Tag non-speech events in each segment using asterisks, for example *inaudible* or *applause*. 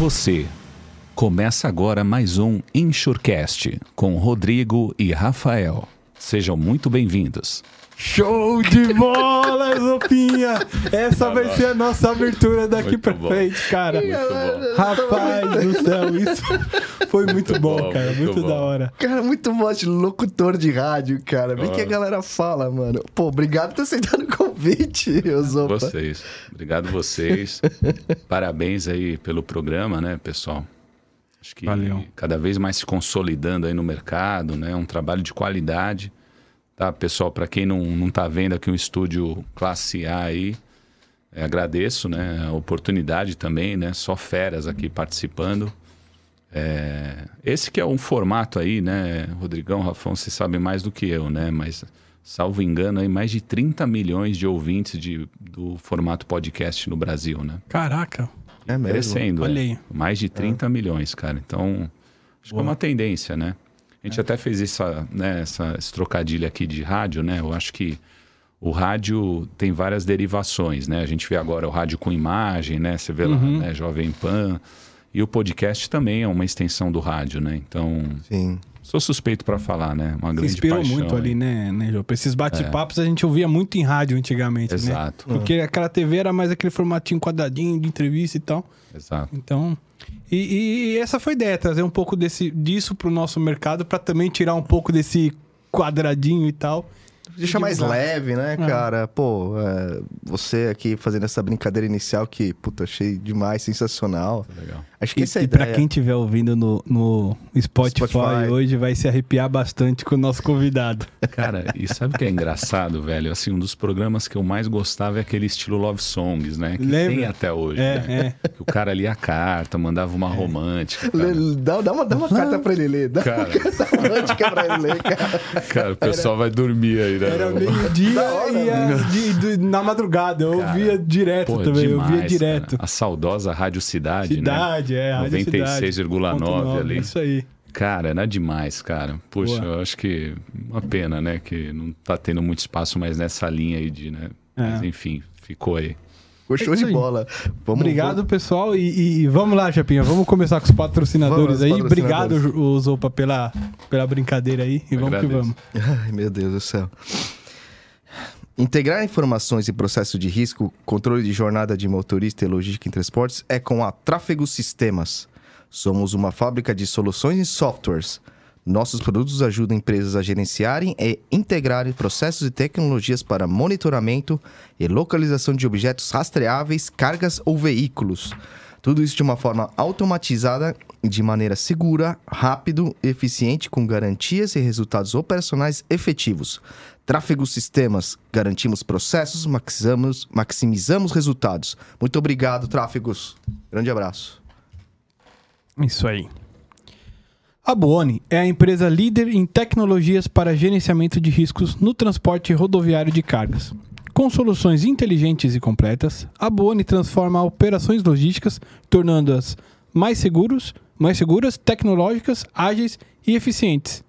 você. Começa agora mais um Insurecast com Rodrigo e Rafael. Sejam muito bem-vindos. Show de bola, Zopinha! Essa vai ser a nossa abertura daqui Muito pra bom. frente, cara. Muito bom. Rapaz do céu, isso foi muito, bom, bom, cara. muito Muito, bom. da hora. Cara, muito voz de locutor de rádio, cara. Bem que a galera fala, mano. Pô, obrigado por ter aceitado o convite, Zopa. Vocês. Obrigado vocês. Parabéns aí pelo programa, né, pessoal? Acho que Valeu. cada vez mais se consolidando aí no mercado, né? Um trabalho de qualidade. Tá, pessoal, para quem não, não tá vendo aqui um estúdio classe A aí, é, agradeço, né? A oportunidade também, né? Só feras aqui participando. É, esse que é um formato aí, né, Rodrigão, Rafão, vocês sabem mais do que eu, né? Mas, salvo engano, aí mais de 30 milhões de ouvintes de, do formato podcast no Brasil, né? Caraca. É mesmo. Crescendo. Olha é. aí. Mais de 30 milhões, cara. Então, acho que é uma tendência, né? A gente até fez essa, né, essa, esse trocadilho aqui de rádio, né? Eu acho que o rádio tem várias derivações, né? A gente vê agora o rádio com imagem, né? Você vê lá, né? Jovem Pan. E o podcast também é uma extensão do rádio, né? Então, Sim. sou suspeito para falar, né? Uma Se grande inspirou paixão. muito ali, né, né, Jô? Pra esses bate-papos a gente ouvia muito em rádio antigamente, né? Exato, Porque aquela TV era mais aquele formatinho quadradinho de entrevista e tal. exato. Então. E, e- essa foi a ideia, trazer um pouco desse, disso pro nosso mercado, pra também tirar um pouco desse quadradinho e tal. Deixa mais leve, né, cara? Pô, é, você aqui fazendo essa brincadeira inicial que, puta, achei demais, sensacional. Legal. Acho que E, essa é a e pra quem estiver ouvindo no, no Spotify, Spotify. hoje, vai se arrepiar bastante com o nosso convidado. *laughs* Cara, e sabe o que é engraçado, velho? Assim, um dos programas que eu mais gostava é aquele estilo Love Songs, né? Que Lembra? tem até hoje. É, né? Que o cara lia a carta, mandava uma romântica. Lê-. Dá, dá uma, dá uma carta pra ele ler. Dá Cara. uma carta romântica pra ele ler, cara. Cara, o pessoal vai dormir aí, né? Era meio-dia *laughs* e a- de- de- na madrugada. Eu Cara, ouvia direto também, eu demais, ouvia direto. cara. A saudosa Rádio Cidade, Cidade, é, né? Cidade. 96,9 ali. Isso aí. Cara, era demais, cara. Puxa, Boa. eu acho que uma pena, né? Que não tá tendo muito espaço mais nessa linha aí de, né? É. Mas enfim, ficou aí. Ficou show É de bola. Vamos, Obrigado, pessoal. E, e vamos lá, Chapinha. Vamos começar com os patrocinadores Vamos, aí. patrocinadores. Obrigado, Zopa, pela, pela brincadeira aí. E Eu vamos que agradeço. vamos. Ai, meu Deus do céu. Integrar informações e processo de risco, controle de jornada de motorista e logística em transportes é com a Tráfego Sistemas. Somos uma fábrica de soluções e softwares. Nossos produtos ajudam empresas a gerenciarem e integrarem processos e tecnologias para monitoramento e localização de objetos rastreáveis, cargas ou veículos. Tudo isso de uma forma automatizada, de maneira segura, rápido eficiente, com garantias e resultados operacionais efetivos. Tráfego Sistemas, garantimos processos, maximizamos, maximizamos resultados. Muito obrigado, Tráfegos. Grande abraço. Isso aí. A Buoni é a empresa líder em tecnologias para gerenciamento de riscos no transporte rodoviário de cargas. Com soluções inteligentes e completas, a Buoni transforma operações logísticas, tornando-as mais seguros, mais seguras, tecnológicas, ágeis e eficientes.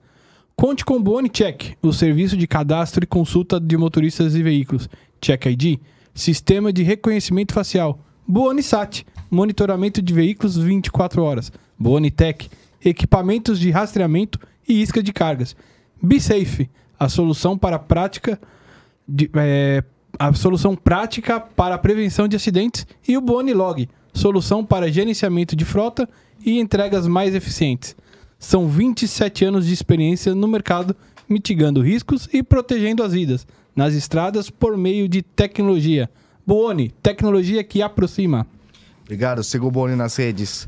Conte com o Buoni Check, o serviço de cadastro e consulta de motoristas e veículos. Check ID, sistema de reconhecimento facial. Buoni Sat, monitoramento de veículos 24 horas. Buoni Tech, equipamentos de rastreamento e isca de cargas. BeSafe, a solução para a prática de- é, a solução prática para a prevenção de acidentes e o Buoni Log, solução para gerenciamento de frota e entregas mais eficientes. São 27 anos de experiência no mercado, mitigando riscos e protegendo as vidas nas estradas por meio de tecnologia. Buoni, tecnologia que aproxima. Obrigado, siga o Boni nas redes.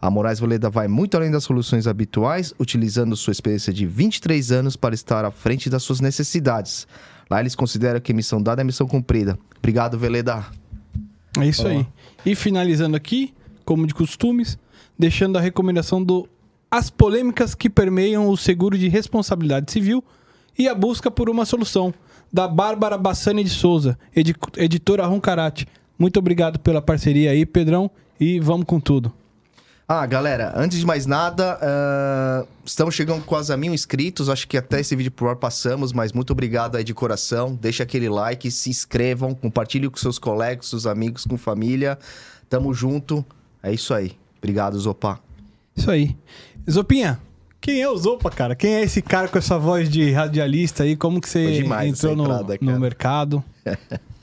A Moraes Veleda vai muito além das soluções habituais, utilizando sua experiência de 23 anos para estar à frente das suas necessidades. Lá eles consideram que missão dada é missão cumprida. Obrigado, Veleda. É isso aí. E finalizando aqui, como de costumes, deixando a recomendação do As polêmicas que permeiam o seguro de responsabilidade civil e a busca por uma solução, da Bárbara Bassani de Souza, edi editora Roncarate. Muito obrigado pela parceria aí, Pedrão, e vamos com tudo. Ah, galera, antes de mais nada, uh, estamos chegando quase a mil inscritos. Acho que até esse vídeo por ar passamos, mas muito obrigado aí de coração. Deixa aquele like, se inscrevam, compartilhe com seus colegas, seus amigos, com família. Tamo junto. É isso aí. Obrigado, Zopa. Isso aí. Zopinha, quem é o Zopa, cara? Quem é esse cara com essa voz de radialista aí? Como que você entrou no, entrada, no mercado? *laughs*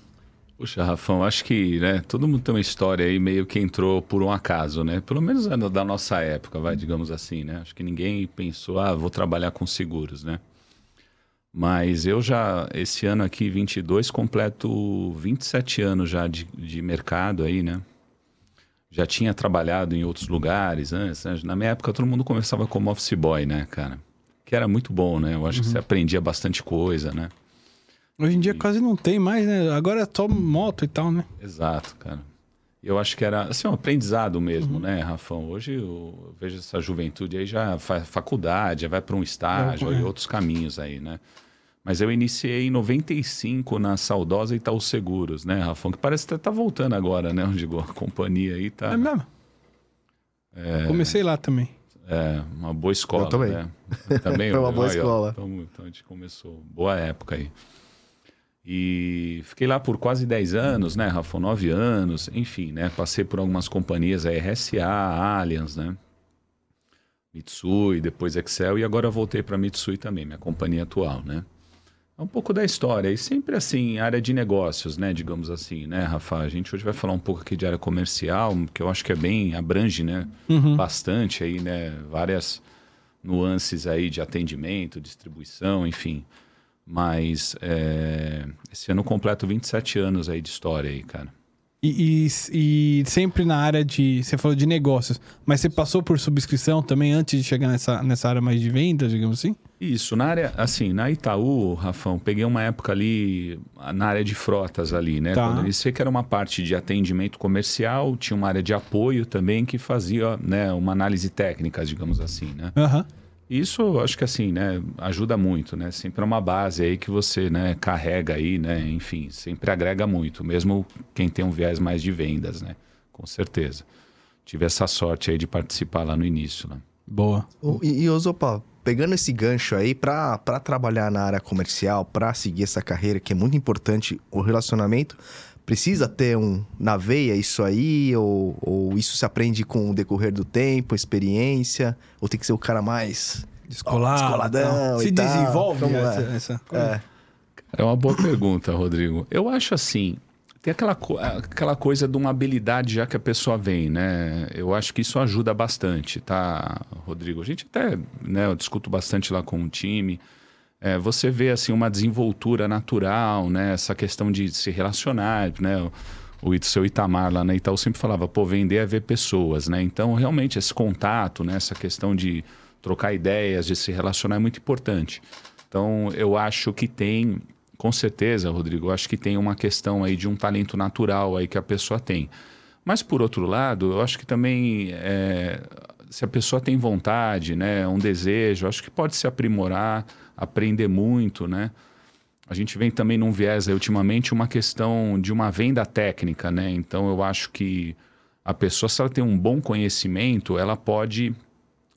Puxa, Rafão, acho que né, todo mundo tem uma história aí meio que entrou por um acaso, né? Pelo menos da nossa época, vai, digamos assim, né? Acho que ninguém pensou, ah, vou trabalhar com seguros, né? Mas eu já, esse ano aqui, 22, completo 27 anos já de, de mercado aí, né? Já tinha trabalhado em outros lugares antes. Né? Na minha época, todo mundo conversava como office boy, né, cara? Que era muito bom, né? Eu acho uhum. que você aprendia bastante coisa, né? Hoje em dia e... quase não tem mais, né? Agora é só moto e tal, né? Exato, cara. Eu acho que era assim, um aprendizado mesmo, uhum. né, Rafão? Hoje eu vejo essa juventude aí já faz faculdade, já vai para um estágio é, e outros caminhos aí, né? Mas eu iniciei em 95 na saudosa Itaú Seguros, né, Rafão? Que parece que tá voltando agora, né? Onde a companhia aí tá. É mesmo? É... Comecei lá também. É, uma boa escola. Eu também. Né? *laughs* também Foi uma boa aí, escola. Então, então a gente começou. Boa época aí. E fiquei lá por quase 10 anos, né, Rafa? 9 anos, enfim, né? Passei por algumas companhias, a RSA, Allianz, né? Mitsui, depois Excel, e agora voltei para Mitsui também, minha companhia atual, né? É um pouco da história, e sempre assim, área de negócios, né, digamos assim, né, Rafa? A gente hoje vai falar um pouco aqui de área comercial, que eu acho que é bem, abrange, né, uhum. bastante aí, né, várias nuances aí de atendimento, distribuição, enfim. Mas é, esse ano completo 27 anos aí de história aí, cara. E, e, e, sempre na área de. Você falou de negócios, mas você passou por subscrição também antes de chegar nessa, nessa área mais de vendas, digamos assim? Isso, na área, assim, na Itaú, Rafão, peguei uma época ali na área de frotas ali, né? Tá. Quando eu iniciei que era uma parte de atendimento comercial, tinha uma área de apoio também que fazia né, uma análise técnica, digamos assim, né? Aham. Uhum. Isso, acho que assim, né, ajuda muito, né? Sempre é uma base aí que você, né, carrega aí, né? Enfim, sempre agrega muito, mesmo quem tem um viés mais de vendas, né? Com certeza. Tive essa sorte aí de participar lá no início, né? Boa. E, e Ozopa, pegando esse gancho aí para trabalhar na área comercial, para seguir essa carreira que é muito importante, o relacionamento, precisa ter um na veia isso aí? Ou, ou isso se aprende com o decorrer do tempo, experiência? Ou tem que ser o cara mais Descolado, descoladão? Se desenvolve essa, é? essa coisa? É. é uma boa pergunta, Rodrigo. Eu acho assim, tem aquela, aquela coisa de uma habilidade já que a pessoa vem, né? Eu acho que isso ajuda bastante, tá, Rodrigo? A gente até, né, eu discuto bastante lá com o time é, você vê assim uma desenvoltura natural, né? Essa questão de se relacionar, né? O, seu Itamar lá na Itaú sempre falava, pô, vender é ver pessoas, né? Então, realmente, esse contato, né? Essa questão de trocar ideias, de se relacionar é muito importante. Então, eu acho que tem, com certeza, Rodrigo, eu acho que tem uma questão aí de um talento natural aí que a pessoa tem. Mas, por outro lado, eu acho que também, é, se a pessoa tem vontade, né? Um desejo, acho que pode se aprimorar aprender muito, né? A gente vem também num viés aí, ultimamente uma questão de uma venda técnica, né? Então eu acho que a pessoa, se ela tem um bom conhecimento, ela pode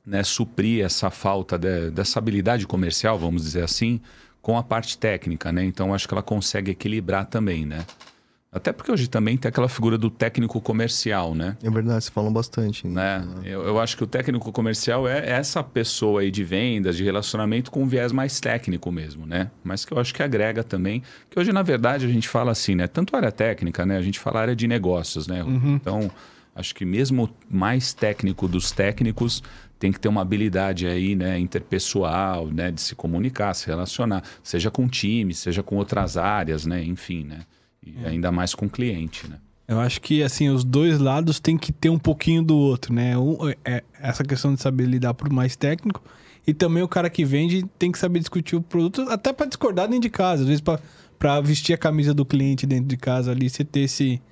né, suprir essa falta de, dessa habilidade comercial, vamos dizer assim, com a parte técnica, né? Então acho que ela consegue equilibrar também, né? Até porque hoje também tem aquela figura do técnico comercial, né? É verdade, você falam bastante. Né? Eu, eu, acho que o técnico comercial é essa pessoa aí de vendas, de relacionamento com um viés mais técnico mesmo, né? Mas que eu acho que agrega também, que hoje na verdade a gente fala assim, né? Tanto área técnica, né? A gente fala área de negócios, né? Uhum. Então, acho que mesmo mais técnico dos técnicos tem que ter uma habilidade aí, né, interpessoal, né, de se comunicar, se relacionar, seja com time, seja com outras áreas, né, enfim, né? E é. ainda mais com o cliente, né? Eu acho que, assim, os dois lados tem que ter um pouquinho do outro, né? Um, é, essa questão de saber lidar pro mais técnico e também o cara que vende tem que saber discutir o produto, até para discordar dentro de casa. Às vezes, para vestir a camisa do cliente dentro de casa ali, você ter esse,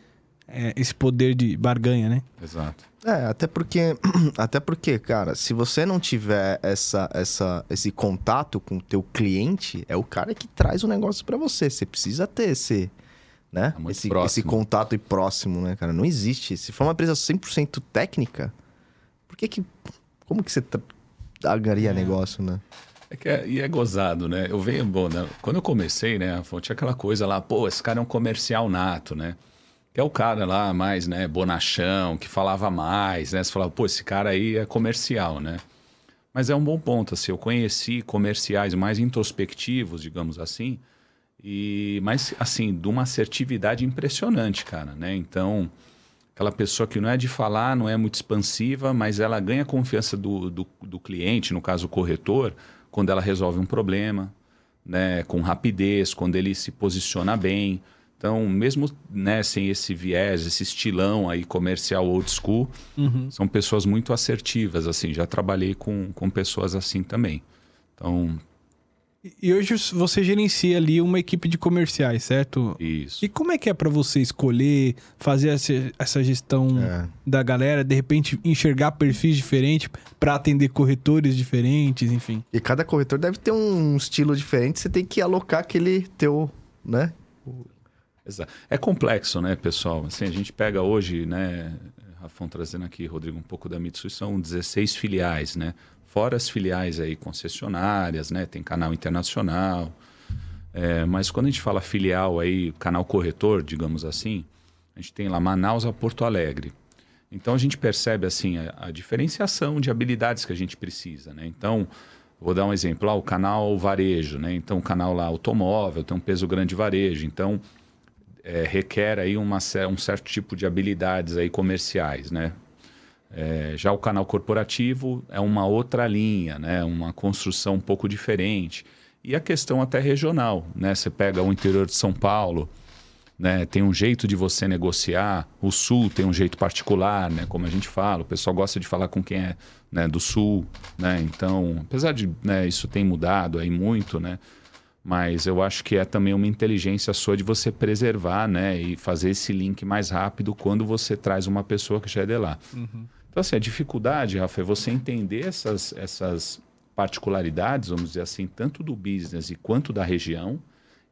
é, esse poder de barganha, né? Exato. É, até porque, *clears throat* até porque, cara, se você não tiver essa, essa, esse contato com o teu cliente, é o cara que traz o negócio para você. Você precisa ter esse, né? É esse, esse contato e próximo, né, cara? Não existe. Se for uma empresa 100% técnica, por que que... Como que você tragaria negócio, né? É que é, e é gozado, né? Eu venho, bom, né? quando eu comecei, né, Afonso, tinha aquela coisa lá, pô, esse cara é um comercial nato, né? Que é o cara lá mais, né, bonachão, que falava mais, né? Você falava, pô, esse cara aí é comercial, né? Mas é um bom ponto, assim, eu conheci comerciais mais introspectivos, digamos assim, e mas assim, de uma assertividade impressionante, cara, né? Então, aquela pessoa que não é de falar, não é muito expansiva, mas ela ganha a confiança do, do, do cliente, no caso o corretor, quando ela resolve um problema, né, com rapidez, quando ele se posiciona bem. Então, mesmo né, sem esse viés, esse estilão aí comercial old school, são pessoas muito assertivas, assim. Já trabalhei com, com pessoas assim também. Então, E hoje você gerencia ali uma equipe de comerciais, certo? isso. E como é que é pra você escolher, fazer essa, gestão É. da galera, de repente enxergar perfis diferentes pra atender corretores diferentes, enfim? E cada corretor deve ter um estilo diferente, você tem que alocar aquele teu, né? Exa- É complexo, né, pessoal? Assim, a gente pega hoje, né, Rafão trazendo aqui, Rodrigo, um pouco da Mitsui, são 16 filiais, né? Fora as filiais aí concessionárias, né? Tem canal internacional. É, mas quando a gente fala filial aí, canal corretor, digamos assim, a gente tem lá Manaus a Porto Alegre. Então a gente percebe assim a, a diferenciação de habilidades que a gente precisa, né? Então vou dar um exemplo, lá o canal varejo, né? Então o canal lá automóvel tem um peso grande de varejo, então é, requer aí uma, um certo tipo de habilidades aí comerciais, né? É, já o canal corporativo é uma outra linha, né? Uma construção um pouco diferente. E a questão até regional, né? Você pega o interior de São Paulo, né? Tem um jeito de você negociar. O Sul tem um jeito particular, né? Como a gente fala, o pessoal gosta de falar com quem é né, do Sul, né? Então, apesar de né, isso tem mudado aí muito, né? Mas eu acho que é também uma inteligência sua de você preservar, né? E fazer esse link mais rápido quando você traz uma pessoa que já é de lá. Então, assim, a dificuldade, Rafa, é você entender essas, essas particularidades, vamos dizer assim, tanto do business e quanto da região,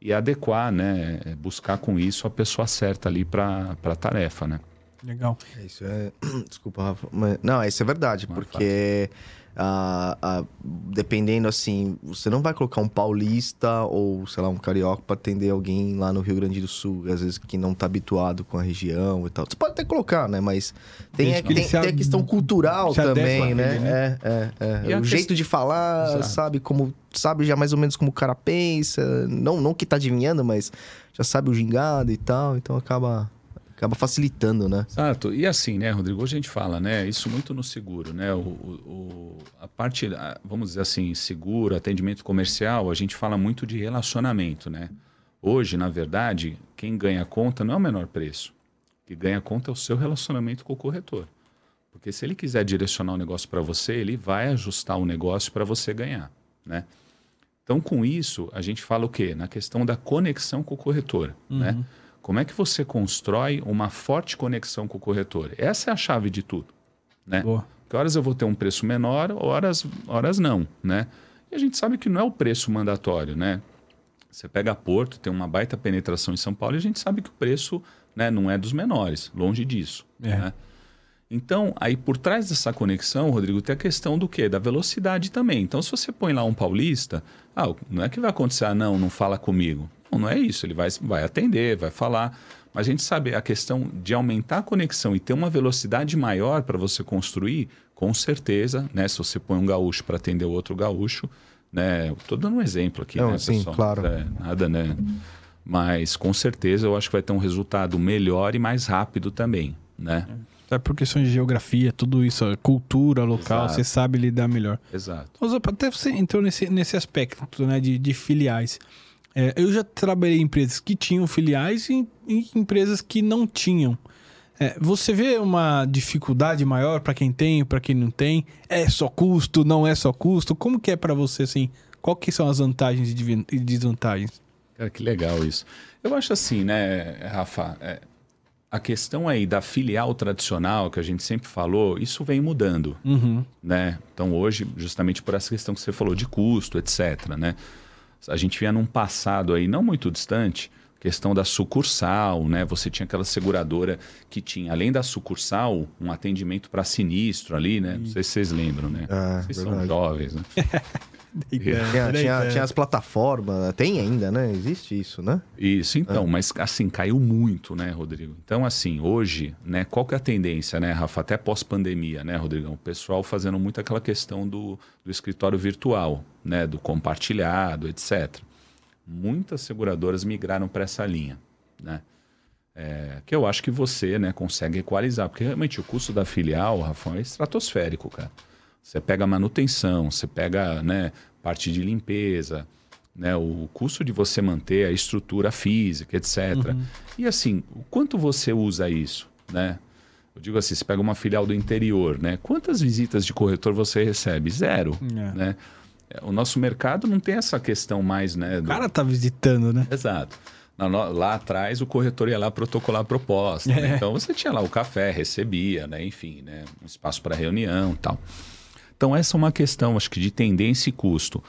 e adequar, né? Buscar com isso a pessoa certa ali para a tarefa, né? Legal. É, Isso é. *clears throat* Desculpa, Rafa. Mas... Não, isso é verdade, Não é porque ah, ah, dependendo assim, você não vai colocar um paulista ou, sei lá, um carioca para atender alguém lá no Rio Grande do Sul, às vezes que não tá habituado com a região e tal. Você pode até colocar, né? Mas tem, é, que tem, tem a questão cultural adequa também, ele, né? né? É, é, é. A O jeito de falar, Exato. sabe como. Sabe já mais ou menos como o cara pensa. Não, não que tá adivinhando, mas já sabe o gingado e tal. Então acaba. Acaba facilitando, né? Exato. E assim, né, Rodrigo, hoje a gente fala, né, isso muito no seguro, né, o, o- o- a parte, a- vamos dizer assim, seguro, atendimento comercial, a gente fala muito de relacionamento, né. Hoje, na verdade, quem ganha conta não é o menor preço. O que ganha conta é o seu relacionamento com o corretor. Porque se ele quiser direcionar o negócio para você, ele vai ajustar o negócio para você ganhar, né. Então, com isso, a gente fala o quê? Na questão da conexão com o corretor, né? Como é que você constrói uma forte conexão com o corretor? Essa é a chave de tudo, né? Boa. Que horas eu vou ter um preço menor, horas, horas não, né? E a gente sabe que não é o preço mandatório, né? Você pega a Porto, tem uma baita penetração em São Paulo e a gente sabe que o preço né, não é dos menores, longe disso. É. né? Então, aí por trás dessa conexão, Rodrigo, tem a questão do quê? Da velocidade também. Então, se você põe lá um paulista, ah, não é que vai acontecer, ah, não, não fala comigo. Não, não é isso. Ele vai, vai atender, vai falar. Mas a gente sabe a questão de aumentar a conexão e ter uma velocidade maior para você construir, com certeza, né? Se você põe um gaúcho para atender o outro gaúcho, né? Estou dando um exemplo aqui, Não, né, sim, pessoal? claro. É, nada, né? Mas com certeza eu acho que vai ter um resultado melhor e mais rápido também, né? Sabe por questões de geografia, tudo isso, cultura local, Exato. você sabe lidar melhor. Exato. Mas até você entrou nesse, nesse aspecto né, de, de filiais. É, eu já trabalhei em empresas que tinham filiais e em empresas que não tinham. É, você vê uma dificuldade maior para quem tem, para quem não tem? É só custo, não é só custo? Como que é para você assim? Qual que são as vantagens e e desvantagens? Cara, que legal isso. Eu acho assim, né, Rafa? é, a questão aí da filial tradicional, que a gente sempre falou, isso vem mudando, Uhum. né? Então hoje, justamente por essa questão que você falou de custo, etc, né? A gente via num passado aí não muito distante, questão da sucursal, né? Você tinha aquela seguradora que tinha, além da sucursal, um atendimento para sinistro ali, né? Não sei se vocês lembram, né? Ah, vocês são verdade. jovens, né? *laughs* Tinha, Era tinha, ideia. tinha as plataformas, tem ainda, né? Existe isso, né? Isso, então, mas assim, caiu muito, né, Rodrigo? Então, assim, hoje, né, qual que é a tendência, né, Rafa? Até pós-pandemia, né, Rodrigão? O pessoal fazendo muito aquela questão do, do escritório virtual, né, do compartilhado, etc. Muitas seguradoras migraram para essa linha, né? É, que eu acho que você, né, consegue equalizar, porque realmente o custo da filial, Rafa, é estratosférico, cara. Você pega manutenção, você pega, né, parte de limpeza, né, o custo de você manter a estrutura física, etc. E assim, o quanto você usa isso, né? Eu digo assim, você pega uma filial do interior, né? Quantas visitas de corretor você recebe? Zero, É. né? O nosso mercado não tem essa questão mais, né? O do- cara tá visitando, né? Exato. Lá atrás, o corretor ia lá protocolar a proposta. né? É. Então, você tinha lá o café, recebia, né? enfim, né? um espaço para reunião e tal. Então, essa é uma questão, acho que, de tendência e custo.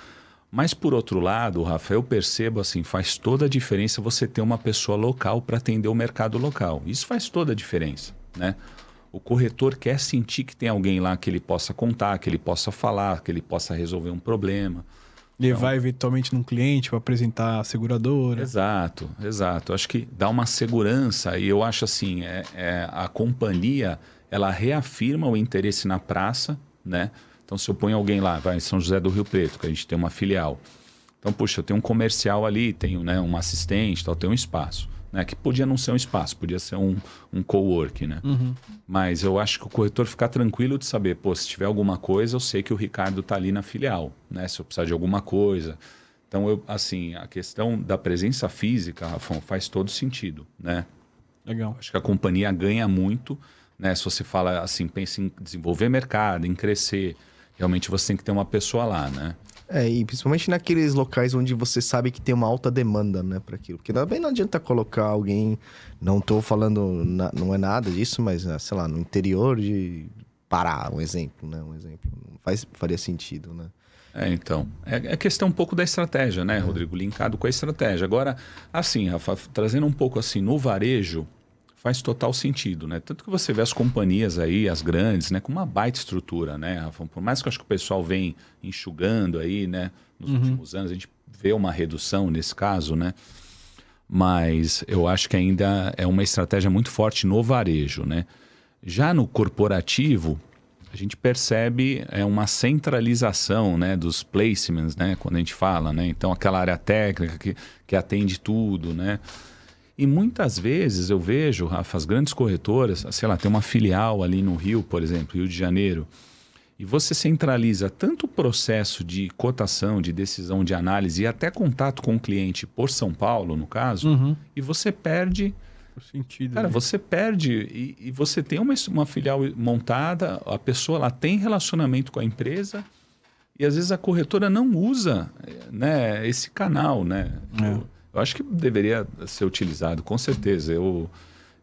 Mas, por outro lado, Rafael, eu percebo assim, faz toda a diferença você ter uma pessoa local para atender o mercado local. Isso faz toda a diferença, né? O corretor quer sentir que tem alguém lá que ele possa contar, que ele possa falar, que ele possa resolver um problema. Levar eventualmente num cliente para apresentar a seguradora. Exato, exato. Acho que dá uma segurança e eu acho assim, é, é, a companhia ela reafirma o interesse na praça, né? Então se eu ponho alguém lá, vai em São José do Rio Preto, que a gente tem uma filial. Então, puxa, eu tenho um comercial ali, tenho né, um assistente, tal, tenho um espaço. Né, que podia não ser um espaço, podia ser um, um co-work, né? Uhum. Mas eu acho que o corretor ficar tranquilo de saber, pô, se tiver alguma coisa, eu sei que o Ricardo tá ali na filial, né? Se eu precisar de alguma coisa. Então, eu, assim, a questão da presença física, Rafão, faz todo sentido, né? Legal. Acho que a companhia ganha muito, né? Se você fala assim, pensa em desenvolver mercado, em crescer, realmente você tem que ter uma pessoa lá, né? É, e principalmente naqueles locais onde você sabe que tem uma alta demanda, né, para aquilo. Porque também não adianta colocar alguém, não tô falando, na- não é nada disso, mas, ah, sei lá, no interior de Pará, um exemplo, né, um exemplo. Não faz, faria sentido, né. É, então. É, é questão um pouco da estratégia, né, Rodrigo? Linkado com a estratégia. Agora, assim, Rafa, trazendo um pouco assim, no varejo, faz total sentido, né? Tanto que você vê as companhias aí, as grandes, né, com uma baita estrutura, né, Rafa? Por mais que eu acho que o pessoal vem enxugando aí, né, nos últimos anos, a gente vê uma redução nesse caso, né? Mas eu acho que ainda é uma estratégia muito forte no varejo, né? Já no corporativo, a gente percebe é uma centralização né, dos placements, né, quando a gente fala, né? Então, aquela área técnica que, que atende tudo, né? E muitas vezes eu vejo, Rafa, as grandes corretoras, sei lá, tem uma filial ali no Rio, por exemplo, Rio de Janeiro, e você centraliza tanto o processo de cotação, de decisão, de análise e até contato com o cliente por São Paulo, no caso, Uhum. e você perde Faz sentido. Cara, né? você perde e, e você tem uma, uma filial montada, a pessoa lá tem relacionamento com a empresa e às vezes a corretora não usa né, esse canal, né? É. Eu, acho que deveria ser utilizado, com certeza. Eu,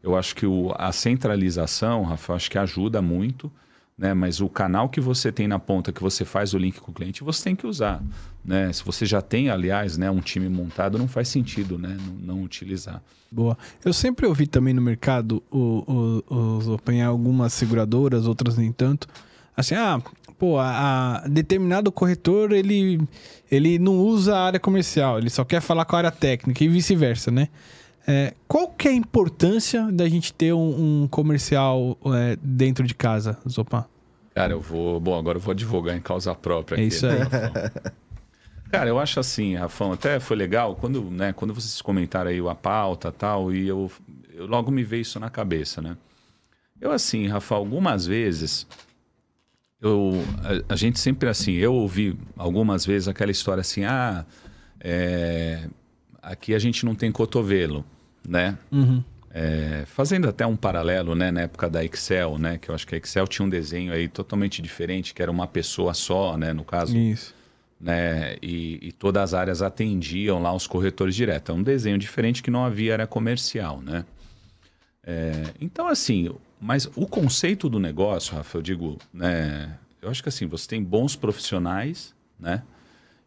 eu acho que o, a centralização, Rafa, acho que ajuda muito, né? Mas o canal que você tem na ponta, que você faz o link com o cliente, você tem que usar, né? Se você já tem, aliás, né, um time montado, não faz sentido, né? Não, não utilizar. Boa. Eu sempre ouvi também no mercado o, o, os apanhar algumas seguradoras, outras nem tanto. Assim, ah, pô, a, a determinado corretor ele, ele não usa a área comercial, ele só quer falar com a área técnica e vice-versa, né? É, qual que é a importância da gente ter um, um comercial é, dentro de casa, Zopan? Cara, eu vou. Bom, agora eu vou advogar em causa própria. É aqui, isso né, aí. Cara, eu acho assim, Rafão, até foi legal quando, né, quando vocês comentaram aí a pauta e tal, e eu, eu logo me veio isso na cabeça, né? Eu, assim, Rafa, algumas vezes, eu, a, a gente sempre assim, eu ouvi algumas vezes aquela história assim, ah, é, aqui a gente não tem cotovelo, né? Uhum. É, fazendo até um paralelo, né, na época da Excel, né, que eu acho que a Excel tinha um desenho aí totalmente diferente, que era uma pessoa só, né, no caso, Isso. né, e, e todas as áreas atendiam lá os corretores direto. É um desenho diferente que não havia área comercial, né. É, então, assim, mas o conceito do negócio, Rafa, eu digo, né, eu acho que assim, você tem bons profissionais, né?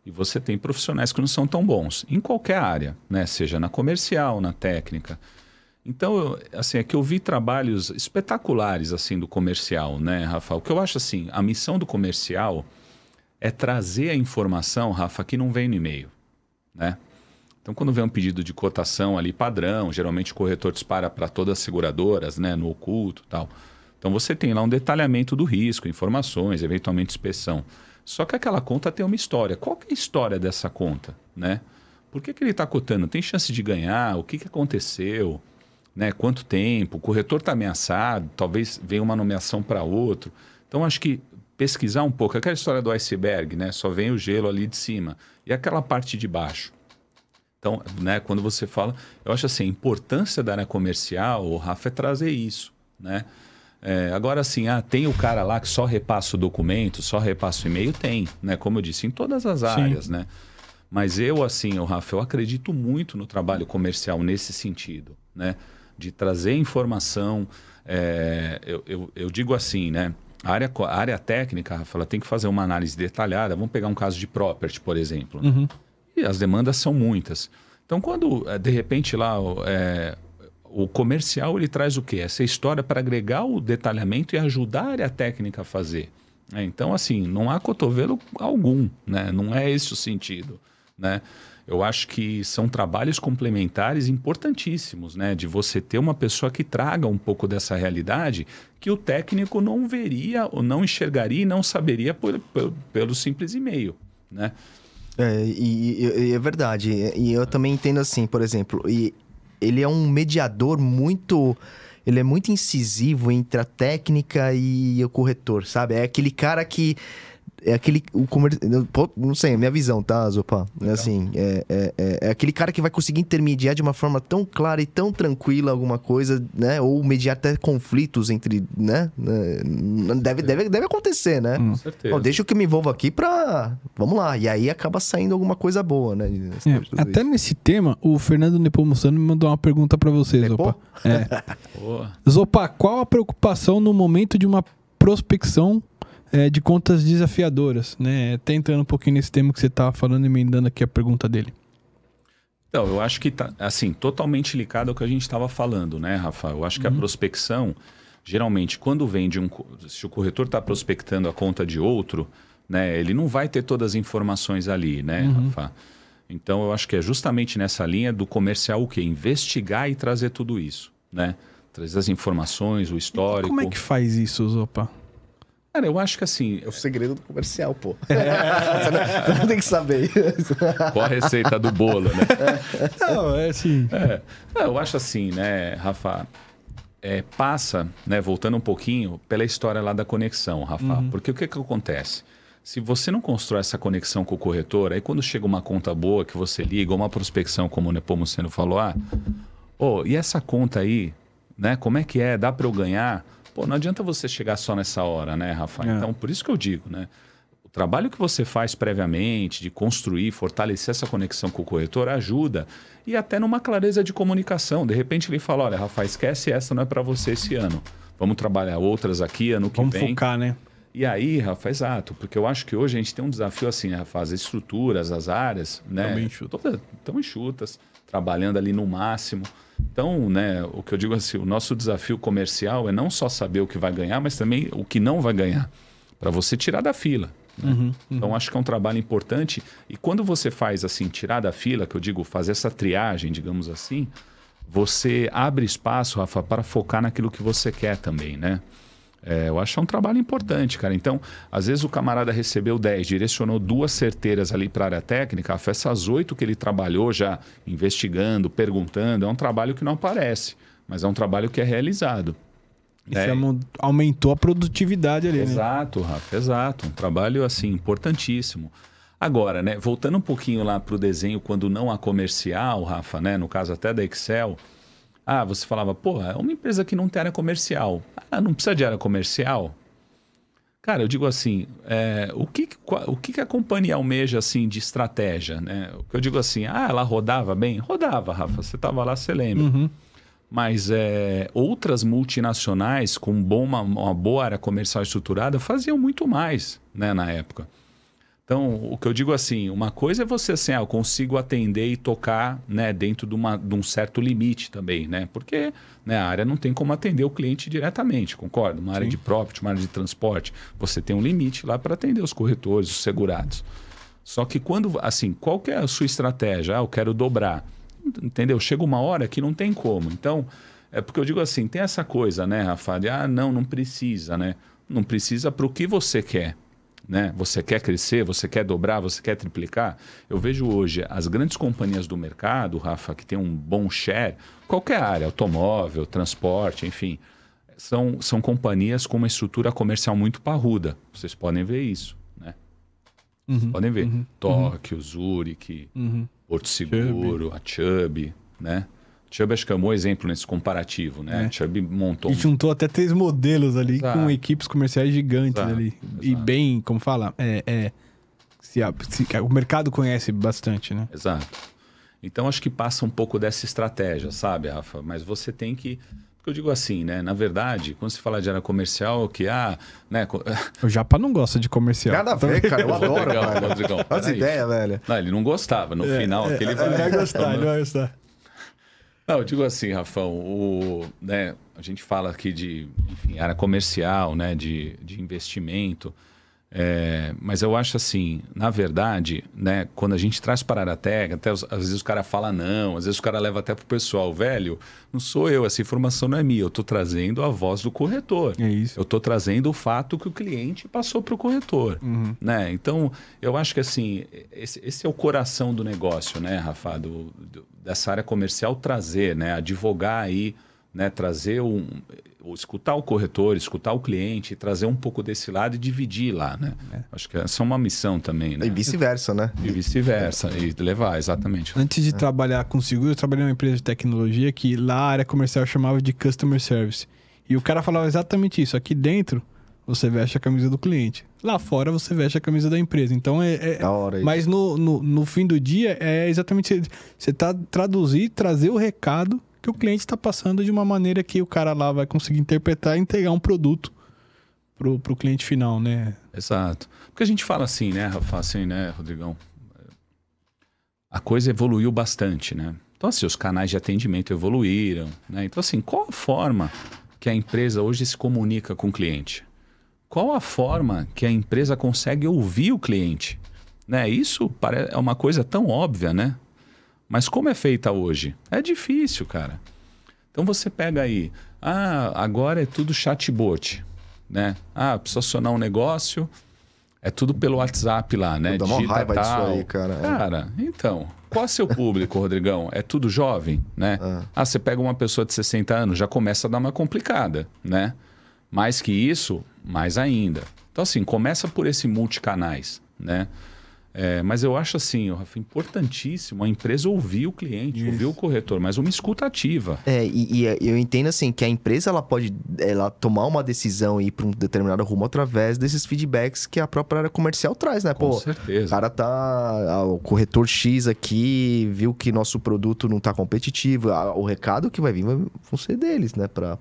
E você tem profissionais que não são tão bons, em qualquer área, né? Seja na comercial, na técnica. Então, eu, assim, é que eu vi trabalhos espetaculares, assim, do comercial, né, Rafa? O que eu acho, assim, a missão do comercial é trazer a informação, Rafa, que não vem no e-mail, né? Então, quando vem um pedido de cotação ali padrão, geralmente o corretor dispara para todas as seguradoras, né, no oculto tal. Então, você tem lá um detalhamento do risco, informações, eventualmente inspeção. Só que aquela conta tem uma história. Qual é a história dessa conta, né? Por que, que ele está cotando? Tem chance de ganhar? O que, que aconteceu? Né? Quanto tempo? O corretor está ameaçado? Talvez venha uma nomeação para outro. Então, acho que pesquisar um pouco. Aquela história do iceberg, né? Só vem o gelo ali de cima. E aquela parte de baixo? Então, né, quando você fala, eu acho assim, a importância da área comercial, o Rafa, é trazer isso, né? É, agora, assim, ah, tem o cara lá que só repassa o documento, só repassa o e-mail? Tem, né? Como eu disse, em todas as áreas, Sim. né? Mas eu, assim, o Rafa, eu acredito muito no trabalho comercial nesse sentido, né? De trazer informação. É, eu, eu, eu, digo assim, né? A área, a área técnica, Rafa, ela tem que fazer uma análise detalhada. Vamos pegar um caso de property, por exemplo. Né? E as demandas são muitas. Então, quando eh, de repente lá é, o comercial ele traz o quê? Essa história para agregar o detalhamento e ajudar a técnica a fazer. É, então, assim, não há cotovelo algum, né? Não é esse o sentido, né? Eu acho que são trabalhos complementares importantíssimos, né? De você ter uma pessoa que traga um pouco dessa realidade que o técnico não veria, ou não enxergaria e não saberia por, por, pelo simples e-mail, né? É, e, e, é verdade. E eu também entendo assim, por exemplo, e ele é um mediador muito. Ele é muito incisivo entre a técnica e o corretor, sabe? É aquele cara que é aquele. O comer... Não sei, é minha visão, tá, Zopa? É assim, é, é, é, é, aquele cara que vai conseguir intermediar de uma forma tão clara e tão tranquila alguma coisa, né? Ou mediar até conflitos entre, né? Deve, deve, deve acontecer, né? Com certeza. deixa que eu me envolva aqui pra. Vamos lá. E aí acaba saindo alguma coisa boa, né? É, até isso. nesse tema, o Fernando Nepomuceno me mandou uma pergunta para você, Nepo? Zopa. É. *laughs* Zopa, qual a preocupação no momento de uma prospecção é, de contas desafiadoras, né? Até entrando um pouquinho nesse tema que você estava falando, emendando aqui a pergunta dele. Então, eu acho que tá, assim, totalmente ligado ao que a gente estava falando, né, Rafa? Eu acho que uhum. a prospecção, geralmente, quando vem de um. Se o corretor está prospectando a conta de outro, né, ele não vai ter todas as informações ali, né, uhum. Rafa? Então, eu acho que é justamente nessa linha do comercial o quê? Investigar e trazer tudo isso, né? Trazer as informações, o histórico. E como é que faz isso, Zopa? Cara, eu acho que assim. É o segredo do comercial, pô. *laughs* É. Você não tem que saber. Qual a receita do bolo, né? Não, é assim. É. Eu acho assim, né, Rafa? É, passa, né, voltando um pouquinho, pela história lá da conexão, Rafa. Uhum. Porque o que, que acontece? Se você não constrói essa conexão com o corretor, aí quando chega uma conta boa que você liga, ou uma prospecção, como o Nepomuceno falou, ah, oh, e essa conta aí, né? Como é que é? Dá para eu ganhar? Pô, não adianta você chegar só nessa hora, né, Rafa? É. Então, por isso que eu digo, né? O trabalho que você faz previamente, de construir, fortalecer essa conexão com o corretor, ajuda. E até numa clareza de comunicação. De repente ele fala: olha, Rafa, esquece essa, não é para você esse ano. Vamos trabalhar outras aqui ano que Vamos vem. Vamos focar, né? E aí, Rafa, exato, porque eu acho que hoje a gente tem um desafio assim, Rafa? As estruturas, as áreas, né? Estão enxutas, trabalhando ali no máximo. Então, né, o que eu digo assim, o nosso desafio comercial é não só saber o que vai ganhar, mas também o que não vai ganhar, para você tirar da fila. Né? Uhum, uhum. Então, acho que é um trabalho importante. E quando você faz assim, tirar da fila, que eu digo, fazer essa triagem, digamos assim, você abre espaço, Rafa, para focar naquilo que você quer também, né? É, eu acho que é um trabalho importante, cara. Então, às vezes o camarada recebeu 10, direcionou duas certeiras ali para a área técnica, essas oito que ele trabalhou já investigando, perguntando, é um trabalho que não aparece, mas é um trabalho que é realizado. Isso é. aumentou a produtividade ali, exato, né? Rafa, exato. Um trabalho, assim, importantíssimo. Agora, né, voltando um pouquinho lá para o desenho, quando não há comercial, Rafa, né, no caso até da Excel, ah, você falava, porra, é uma empresa que não tem área comercial. Ah, não precisa de área comercial? Cara, eu digo assim, é, o, que, o que a companhia almeja assim de estratégia? Né? Eu digo assim, ah, ela rodava bem? Rodava, Rafa. Você estava lá, você lembra. Uhum. Mas é, outras multinacionais com bom, uma, uma boa área comercial estruturada faziam muito mais né, na época. Então, o que eu digo assim, uma coisa é você assim, ah, eu consigo atender e tocar né, dentro de, uma, de um certo limite também, né? Porque né, a área não tem como atender o cliente diretamente, concordo? Uma área Sim. de property, uma área de transporte, você tem um limite lá para atender os corretores, os segurados. Só que quando, assim, qual é a sua estratégia? Ah, eu quero dobrar. Entendeu? Chega uma hora que não tem como. Então, é porque eu digo assim, tem essa coisa, né, Rafa? De, ah, não, não precisa, né? Não precisa para o que você quer né? Você quer crescer, você quer dobrar, você quer triplicar. Eu vejo hoje as grandes companhias do mercado, Rafa, que tem um bom share, qualquer área, automóvel, transporte, enfim, são, são companhias com uma estrutura comercial muito parruda. Vocês podem ver isso, né? Uhum, Vocês podem ver. Uhum, Tóquio, uhum. Zurich, uhum. Porto Seguro, Chubb. a Chubb, né? Chubb acho que é um bom exemplo nesse comparativo, né? É. Chubb montou... E juntou até três modelos ali Exato. com equipes comerciais gigantes Exato. ali. Exato. E bem, como fala, é, é se, se, o mercado conhece bastante, né? Exato. Então acho que passa um pouco dessa estratégia, sabe, Rafa? Mas você tem que porque eu digo assim, né? Na verdade, quando se fala de área comercial, que ah, né? *laughs* O Japa não gosta de comercial. Nada a ver, cara. Eu *laughs* adoro, Rodrigão. As ideias, velho. Não, ele não gostava. No é, final, é, ele vai... Ele vai gostar, *laughs* ele vai gostar. Não, eu digo assim, Rafão, o, né, a gente fala aqui de enfim, área comercial, né, de, de investimento. É, mas eu acho assim, na verdade, né, quando a gente traz para a técnica, até às vezes o cara fala não, às vezes o cara leva até para o pessoal, velho, não sou eu, essa informação não é minha, eu estou trazendo a voz do corretor. É isso. Eu estou trazendo o fato que o cliente passou para o corretor. Uhum. Né? Então, eu acho que assim, esse, esse, é o coração do negócio, né, Rafa, do, do, dessa área comercial trazer, né, advogar aí né, trazer um, escutar o corretor, escutar o cliente, trazer um pouco desse lado e dividir lá, né? É. Acho que essa é uma missão também, né? E vice-versa, né? E vice-versa, e levar, exatamente. Antes de é. trabalhar com seguro, eu trabalhei numa empresa de tecnologia que lá a área comercial chamava de Customer Service. E o cara falava exatamente isso. Aqui dentro, você veste a camisa do cliente. Lá fora, você veste a camisa da empresa. Então, é... é da hora isso. Mas no, no, no fim do dia, é exatamente... Você tá traduzir, trazer o recado que o cliente está passando de uma maneira que o cara lá vai conseguir interpretar e entregar um produto pro, pro cliente final, né? Exato. Porque a gente fala assim, né, Rafa, assim, né, Rodrigão? A coisa evoluiu bastante, né? Então, assim, os canais de atendimento evoluíram, né? Então, assim, qual a forma que a empresa hoje se comunica com o cliente? Qual a forma que a empresa consegue ouvir o cliente? Né? Isso é uma coisa tão óbvia, né? Mas como é feita hoje? É difícil, cara. Então você pega aí, ah, agora é tudo chatbot, né? Ah, precisa acionar um negócio, é tudo pelo WhatsApp lá, né? Dá uma raiva tal. disso aí, cara. Cara, então, qual é seu público, Rodrigão? É tudo jovem, né? Ah. ah, você pega uma pessoa de 60 anos, já começa a dar uma complicada, né? Mais que isso, mais ainda. Então, assim, começa por esse multicanais, né? É, mas eu acho assim, Rafa, importantíssimo a empresa ouvir o cliente, Isso. ouvir o corretor, mas uma escuta ativa. É, e, e, eu entendo assim que a empresa ela pode ela tomar uma decisão e ir para um determinado rumo através desses feedbacks que a própria área comercial traz, né? Com Pô, certeza. O cara tá. O corretor X aqui viu que nosso produto não está competitivo. O recado que vai vir vai ser deles, né? Para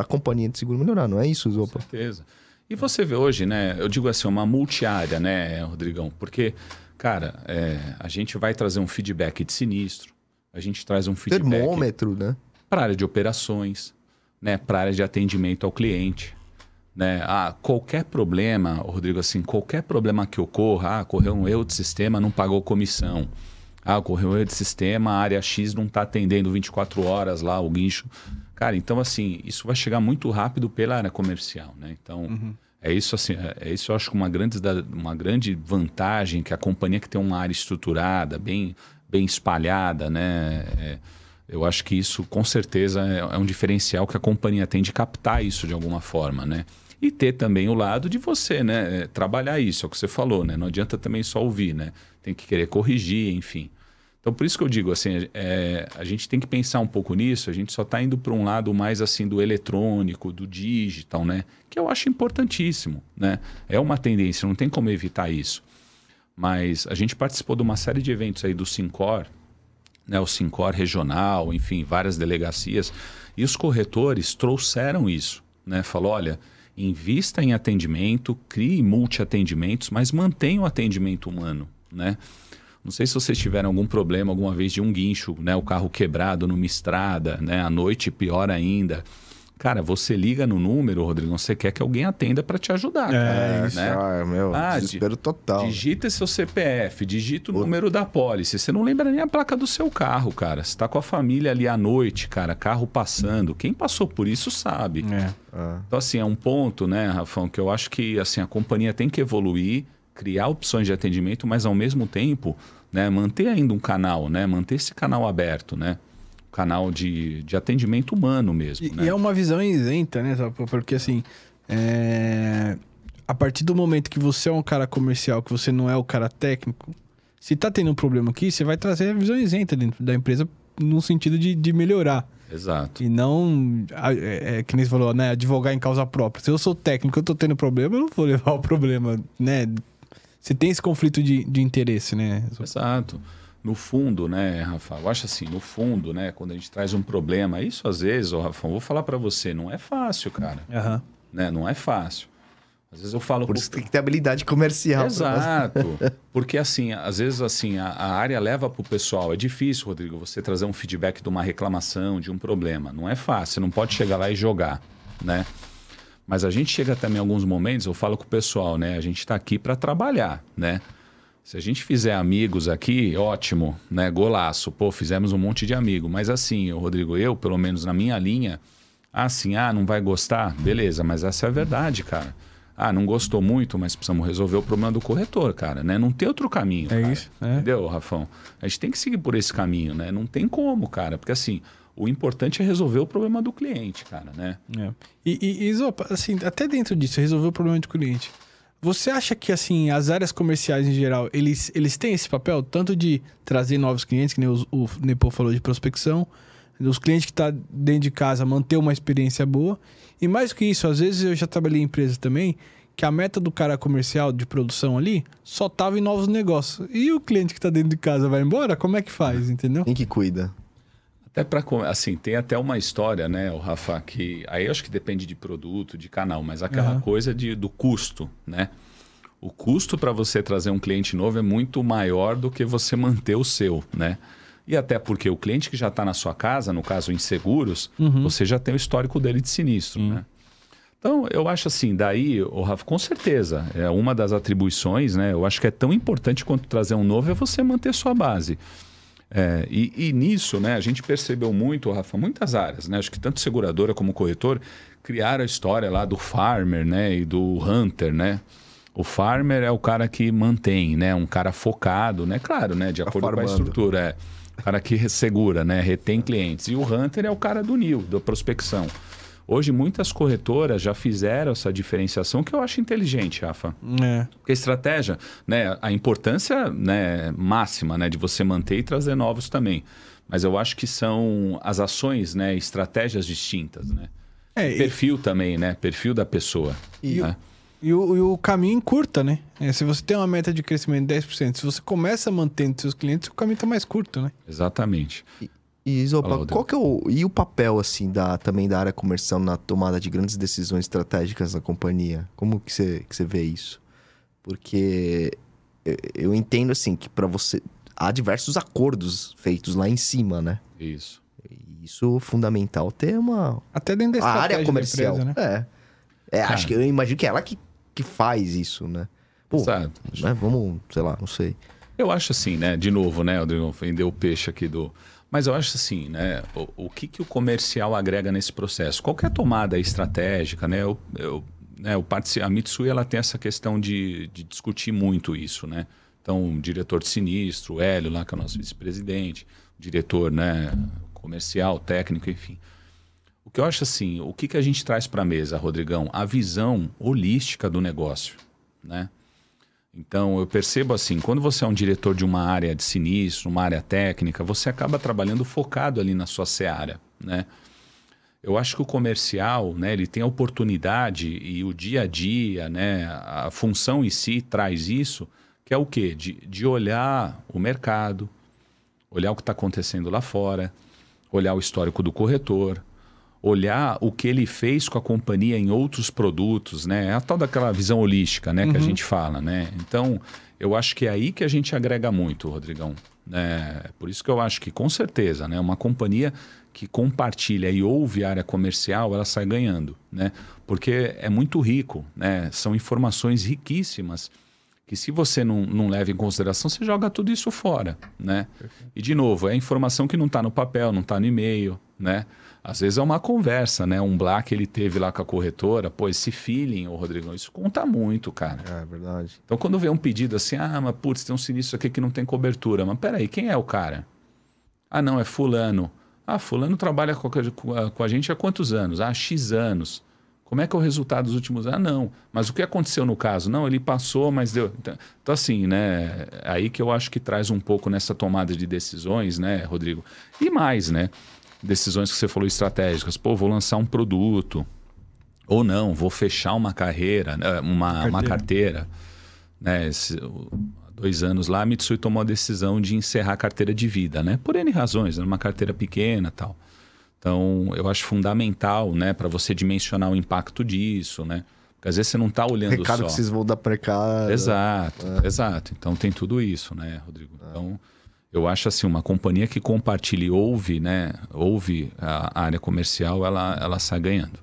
a companhia de seguro melhorar, não é isso, Zopa? Com certeza. E você vê hoje, né? Eu digo assim, uma multiárea, né, Rodrigão? Porque, cara, é, a gente vai trazer um feedback de sinistro, a gente traz um feedback. Termômetro, né? Para área de operações, né? Para área de atendimento ao cliente. Né? Ah, qualquer problema, Rodrigo, assim, qualquer problema que ocorra, ah, ocorreu um erro de sistema, não pagou comissão. Ah, ocorreu um erro de sistema, a área X não está atendendo 24 horas lá o guincho. Cara, então assim, isso vai chegar muito rápido pela área comercial, né? Então, uhum. é isso assim, é, é isso eu acho que uma grande, uma grande vantagem que a companhia que tem uma área estruturada, bem, bem espalhada, né? É, eu acho que isso com certeza é, é um diferencial que a companhia tem de captar isso de alguma forma, né? E ter também o lado de você, né? É, trabalhar isso, é o que você falou, né? Não adianta também só ouvir, né? Tem que querer corrigir, enfim. Então, por isso que eu digo assim, é, a gente tem que pensar um pouco nisso. A gente só está indo para um lado mais assim do eletrônico, do digital, né? Que eu acho importantíssimo, né? É uma tendência, não tem como evitar isso. Mas a gente participou de uma série de eventos aí do Sincor, né, o Sincor regional, enfim, várias delegacias. E os corretores trouxeram isso, né? Falou, olha, invista em atendimento, crie multi-atendimentos, mas mantenha o atendimento humano, né? Não sei se vocês tiveram algum problema alguma vez de um guincho, né? O carro quebrado numa estrada, né? À noite, pior ainda. Cara, você liga no número, Rodrigo, você quer que alguém atenda para te ajudar. É, cara, isso, né? ah, meu, Ah, desespero total. Digita seu CPF, digita o número da pólice. Você não lembra nem a placa do seu carro, cara. Você tá com a família ali à noite, cara, carro passando. Quem passou por isso sabe. É. Então, assim, é um ponto, né, Rafão, que eu acho que assim, a companhia tem que evoluir, criar opções de atendimento, mas ao mesmo tempo, né, manter ainda um canal, né? Manter esse canal aberto, né? Canal de, de atendimento humano mesmo. E, né? e é uma visão isenta, né? Porque assim, é, a partir do momento que você é um cara comercial, que você não é o cara técnico, se tá tendo um problema aqui, você vai trazer a visão isenta dentro da empresa no sentido de, de melhorar. Exato. E não, é, é, que nem você falou, né? Advogar em causa própria. Se eu sou técnico, eu tô tendo problema, eu não vou levar o problema, né? Você tem esse conflito de, de interesse, né? Exato. No fundo, né, Rafa? Eu acho assim, no fundo, né, quando a gente traz um problema, isso às vezes, ô Rafa, eu vou falar para você, não é fácil, cara, Aham. né? Não é fácil. Às vezes eu falo por pro- isso tem que ter habilidade comercial. Exato. *laughs* Porque assim, às vezes assim, a, a área leva para o pessoal. É difícil, Rodrigo, você trazer um feedback de uma reclamação, de um problema. Não é fácil, você não pode chegar lá e jogar, né? Mas a gente chega também em alguns momentos, eu falo com o pessoal, né? A gente está aqui para trabalhar, né? Se a gente fizer amigos aqui, ótimo, né? Golaço. Pô, fizemos um monte de amigo. Mas assim, Rodrigo, eu, pelo menos na minha linha, assim, ah, não vai gostar? Beleza, mas essa é a verdade, cara. Ah, não gostou muito, mas precisamos resolver o problema do corretor, cara, né? Não tem outro caminho. É cara. isso, é. Entendeu, Rafão? A gente tem que seguir por esse caminho, né? Não tem como, cara. Porque assim, o importante é resolver o problema do cliente, cara, né? É. E, e, e, Zopa, assim, até dentro disso, resolver o problema do cliente. Você acha que, assim, as áreas comerciais em geral, eles, eles têm esse papel tanto de trazer novos clientes, que nem os- o, Nepo falou de prospecção, os clientes que estão dentro de casa manter uma experiência boa. E mais que isso, às vezes eu já trabalhei em empresas também, que a meta do cara comercial de produção ali só tava em novos negócios. E o cliente que está dentro de casa vai embora, como é que faz, entendeu? Quem que cuida? Até para assim, tem até uma história, né, o Rafa, que aí eu acho que depende de produto, de canal, mas aquela Aham. coisa de, do custo, né? O custo para você trazer um cliente novo é muito maior do que você manter o seu, né? E até porque o cliente que já está na sua casa, no caso em seguros, você já tem o histórico dele de sinistro, né? Então, eu acho assim, daí, o Rafa, com certeza, é uma das atribuições, né? Eu acho que é tão importante quanto trazer um novo é você manter sua base. É, e, e nisso, né, a gente percebeu muito, Rafa, muitas áreas, né? Acho que tanto seguradora como corretor criaram a história lá do farmer, né, e do hunter, né? O farmer é o cara que mantém, né, um cara focado, né? Claro, né, de Tá acordo com a farmando. estrutura, é. O cara que segura, né, retém clientes. E o hunter é o cara do NIL, da prospecção. Hoje muitas corretoras já fizeram essa diferenciação que eu acho inteligente, Rafa. É. Porque a estratégia, né, a importância né, máxima né, de você manter e trazer novos também. Mas eu acho que são as ações, né, estratégias distintas, né? É, e- Perfil também, né? Perfil da pessoa. E- né? E o, e o caminho encurta, né? É, se você tem uma meta de crescimento de 10%, se você começa mantendo seus clientes, o caminho tá mais curto, né? Exatamente. E Rodrigo. qual que é o e o papel assim da também da área comercial na tomada de grandes decisões estratégicas da companhia? Como que você que você vê isso? Porque eu- entendo assim que para você há diversos acordos feitos lá em cima, né? Isso. E isso é fundamental ter uma Até dentro da área comercial, da empresa, né? é. É, acho que eu imagino que é ela que, que faz isso, né? Pô, Exato. né? Vamos, sei lá, não sei. Eu acho assim, né? De novo, né, Rodrigo? Vendeu o peixe aqui do. Mas eu acho assim, né? O, o que, que o comercial agrega nesse processo? Qualquer tomada estratégica, né? Eu, eu, né partici- a Mitsui ela tem essa questão de, de discutir muito isso, né? Então, o diretor de sinistro, o Hélio, lá, que é o nosso vice-presidente, diretor né, comercial, técnico, enfim. O que eu acho assim, o que, que a gente traz para a mesa, Rodrigão? A visão holística do negócio, né? Então, eu percebo assim, quando você é um diretor de uma área de sinistro, uma área técnica, você acaba trabalhando focado ali na sua seara, né? Eu acho que o comercial, né, ele tem a oportunidade e o dia a dia, né, a função em si traz isso, que é o quê? De, de olhar o mercado, olhar o que está acontecendo lá fora, olhar o histórico do corretor, olhar o que ele fez com a companhia em outros produtos, né? É a tal daquela visão holística, né, que a gente fala, né? Então, eu acho que é aí que a gente agrega muito, Rodrigão. É, por isso que eu acho que, com certeza, né, uma companhia que compartilha e ouve a área comercial, ela sai ganhando, né? Porque é muito rico, né? São informações riquíssimas que se você não, não leva em consideração, você joga tudo isso fora, né? E, de novo, é informação que não está no papel, não está no e-mail, né? Às vezes é uma conversa, né? Um black ele teve lá com a corretora, pô, esse feeling, ô Rodrigão, isso conta muito, cara. É verdade. Então, quando vem um pedido assim, ah, mas putz, tem um sinistro aqui que não tem cobertura. Mas peraí, quem é o cara? Ah, não, é fulano. Ah, fulano trabalha com a, com a- com a gente há quantos anos? Ah, X anos. Como é que é o resultado dos últimos anos? Ah, não. Mas o que aconteceu no caso? Não, ele passou, mas deu. Então, então, assim, né? Aí que eu acho que traz um pouco nessa tomada de decisões, né, Rodrigo? E mais, né? Decisões que você falou estratégicas. Pô, vou lançar um produto. Ou não, vou fechar uma carreira, né, uma, uma carteira. Né, esse- dois anos lá, a Mitsui tomou a decisão de encerrar a carteira de vida, né? Por N razões, era uma carteira pequena tal. Então, eu acho fundamental, né, para você dimensionar o impacto disso, né? Porque às vezes você não está olhando Recado só. que vocês vão dar pra cá. Exato, exato. Então tem tudo isso, né, Rodrigo? Então, eu acho assim, uma companhia que compartilha e ouve, né, ouve a área comercial, ela, ela sai ganhando.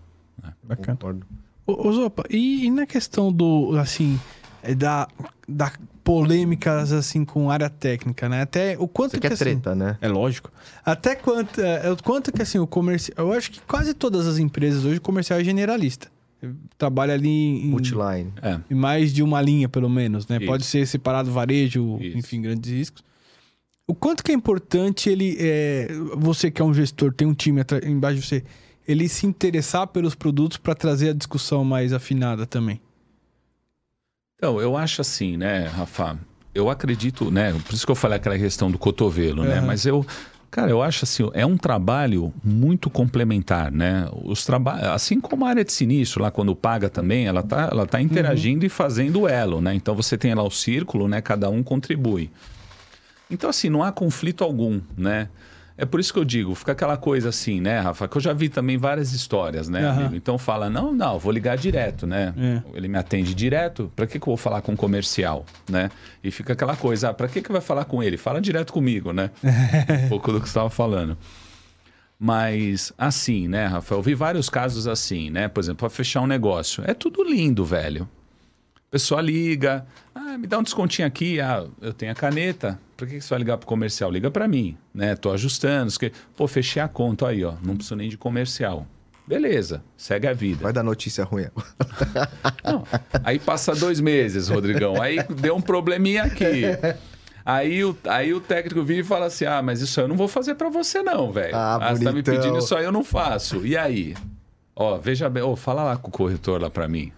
Bacana. Concordo. Ô, ô Zopa, e, e na questão do, assim, é, da, da polêmicas, assim, com área técnica, né? Até o quanto Você que, quer assim, treta, né? É lógico. Até quanto, é, o quanto que, assim, o comercial... Eu acho que quase todas as empresas hoje, o comercial é generalista. Trabalha ali em, Multiline. É, em mais de uma linha, pelo menos, né? Isso. Pode ser separado varejo, Isso. enfim, grandes riscos. O quanto que é importante ele, é, você que é um gestor, tem um time embaixo de você, ele se interessar pelos produtos para trazer a discussão mais afinada também? Então, eu acho assim, né, Rafa? Eu acredito, né? Por isso que eu falei aquela questão do cotovelo, né? Mas eu, cara, eu acho assim, é um trabalho muito complementar, né? Os trabalhos, assim como a área de sinistro, lá quando paga também, ela tá, ela tá interagindo e fazendo elo, né? Então você tem lá o círculo, né? Cada um contribui. Então, assim, não há conflito algum, né? É por isso que eu digo, fica aquela coisa assim, né, Rafa? Que eu já vi também várias histórias, né, Aham. amigo? Então fala, não, não, vou ligar direto, né? É. Ele me atende direto, para que, que eu vou falar com um comercial, né? E fica aquela coisa, ah, para que, que vai falar com ele? Fala direto comigo, né? *laughs* um pouco do que você estava falando. Mas assim, né, Rafael? Eu vi vários casos assim, né? Por exemplo, para fechar um negócio. É tudo lindo, velho. A pessoa liga, ah, me dá um descontinho aqui, ah, eu tenho a caneta. Por que você vai ligar pro comercial? Liga para mim, né? Tô ajustando. que- Pô, fechei a conta aí, ó. Não preciso nem de comercial. Beleza, segue a vida. Vai dar notícia ruim. Não. Aí passa dois meses, Rodrigão. Aí deu um probleminha aqui. Aí o, aí o técnico vira e fala assim: Ah, mas isso aí eu não vou fazer pra você, não, velho. Ah, você tá me pedindo isso aí, eu não faço. E aí? Ó, veja bem, ô, fala lá com o corretor lá pra mim.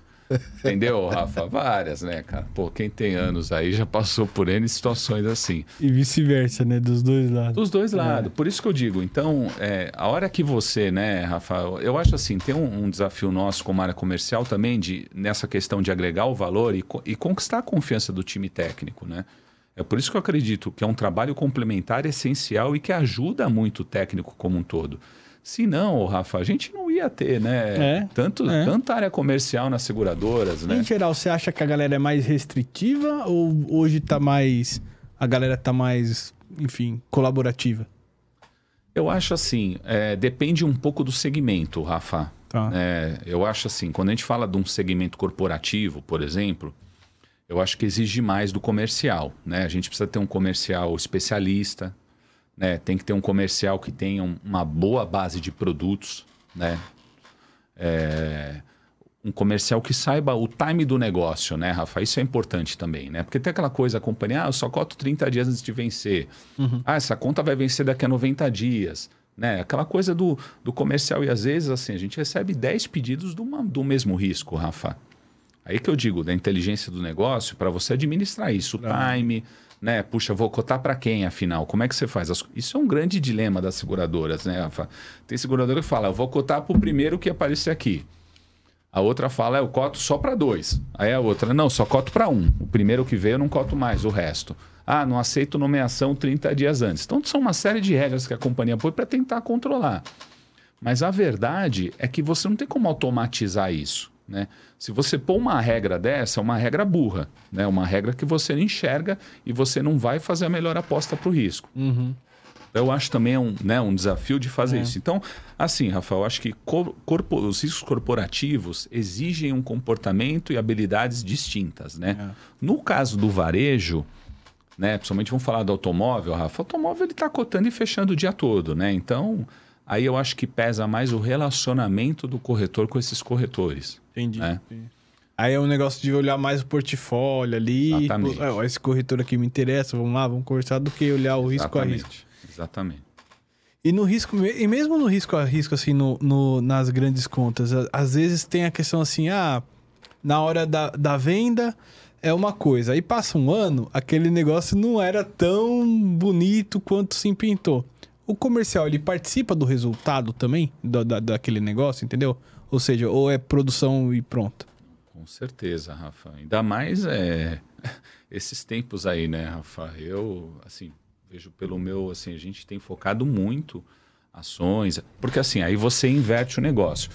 Entendeu, Rafa? Várias, né, cara? Pô, quem tem anos aí já passou por N situações assim. E vice-versa, né? Dos dois lados. Dos dois lados. Por isso que eu digo, então, é, a hora que você, né, Rafael, eu acho assim, tem um, um desafio nosso como área comercial também de nessa questão de agregar o valor e, e conquistar a confiança do time técnico, né? É por isso que eu acredito que é um trabalho complementar essencial e que ajuda muito o técnico como um todo. Se não, Rafa, a gente não ia ter, né? É, Tanto, é. Tanta área comercial nas seguradoras, né? Em geral, você acha que a galera é mais restritiva ou hoje tá mais. A galera tá mais, enfim, colaborativa? Eu acho assim, é, depende um pouco do segmento, Rafa. Tá. É, eu acho assim, quando a gente fala de um segmento corporativo, por exemplo, eu acho que exige mais do comercial. Né? A gente precisa ter um comercial especialista, né? tem que ter um comercial que tenha um- uma boa base de produtos, né? É, um comercial que saiba o time do negócio, né, Rafa? Isso é importante também, né? Porque tem aquela coisa, a companhia, ah, eu só coto 30 dias antes de vencer. Ah, essa conta vai vencer daqui a 90 dias. Né? Aquela coisa do, do comercial. E às vezes, assim, a gente recebe 10 pedidos do, uma- do mesmo risco, Rafa. Aí que eu digo, da inteligência do negócio, para você administrar isso, o time, né? Puxa, vou cotar para quem, afinal? Como é que você faz? Isso é um grande dilema das seguradoras, né? Tem seguradora que fala, eu vou cotar para o primeiro que aparecer aqui. A outra fala, eu coto só para dois. Aí a outra, não, só coto para um. O primeiro que veio eu não coto mais, o resto. Ah, não aceito nomeação 30 dias antes. Então, são uma série de regras que a companhia põe para tentar controlar. Mas a verdade é que você não tem como automatizar isso. Né? Se você pôr uma regra dessa, é uma regra burra, né? uma regra que você não enxerga e você não vai fazer a melhor aposta para o risco. Uhum. Eu acho também um, né, um desafio de fazer é. isso. Então, assim, Rafael, eu acho que corpo, os riscos corporativos exigem um comportamento e habilidades distintas. Né? É. No caso do varejo, né, principalmente vamos falar do automóvel, Rafa, o automóvel ele está cotando e fechando o dia todo. Né? Então, aí eu acho que pesa mais o relacionamento do corretor com esses corretores. Entendi. Né? entendi. Aí é um negócio de olhar mais o portfólio ali. Exatamente. Tipo, esse corretor aqui me interessa, vamos lá, vamos conversar, do que olhar o risco Exatamente. a risco. Exatamente. E no risco, e mesmo no risco a risco, assim, no, no, nas grandes contas, às vezes tem a questão assim, ah, na hora da, da venda é uma coisa. Aí passa um ano, aquele negócio não era tão bonito quanto se pintou. O comercial, ele participa do resultado também, da, da, daquele negócio, entendeu? Ou seja, ou é produção e pronto. Com certeza, Rafa. Ainda mais é, *laughs* esses tempos aí, né, Rafa? Eu, assim, vejo pelo meu, assim, a gente tem focado muito ações, porque assim, aí você inverte o negócio.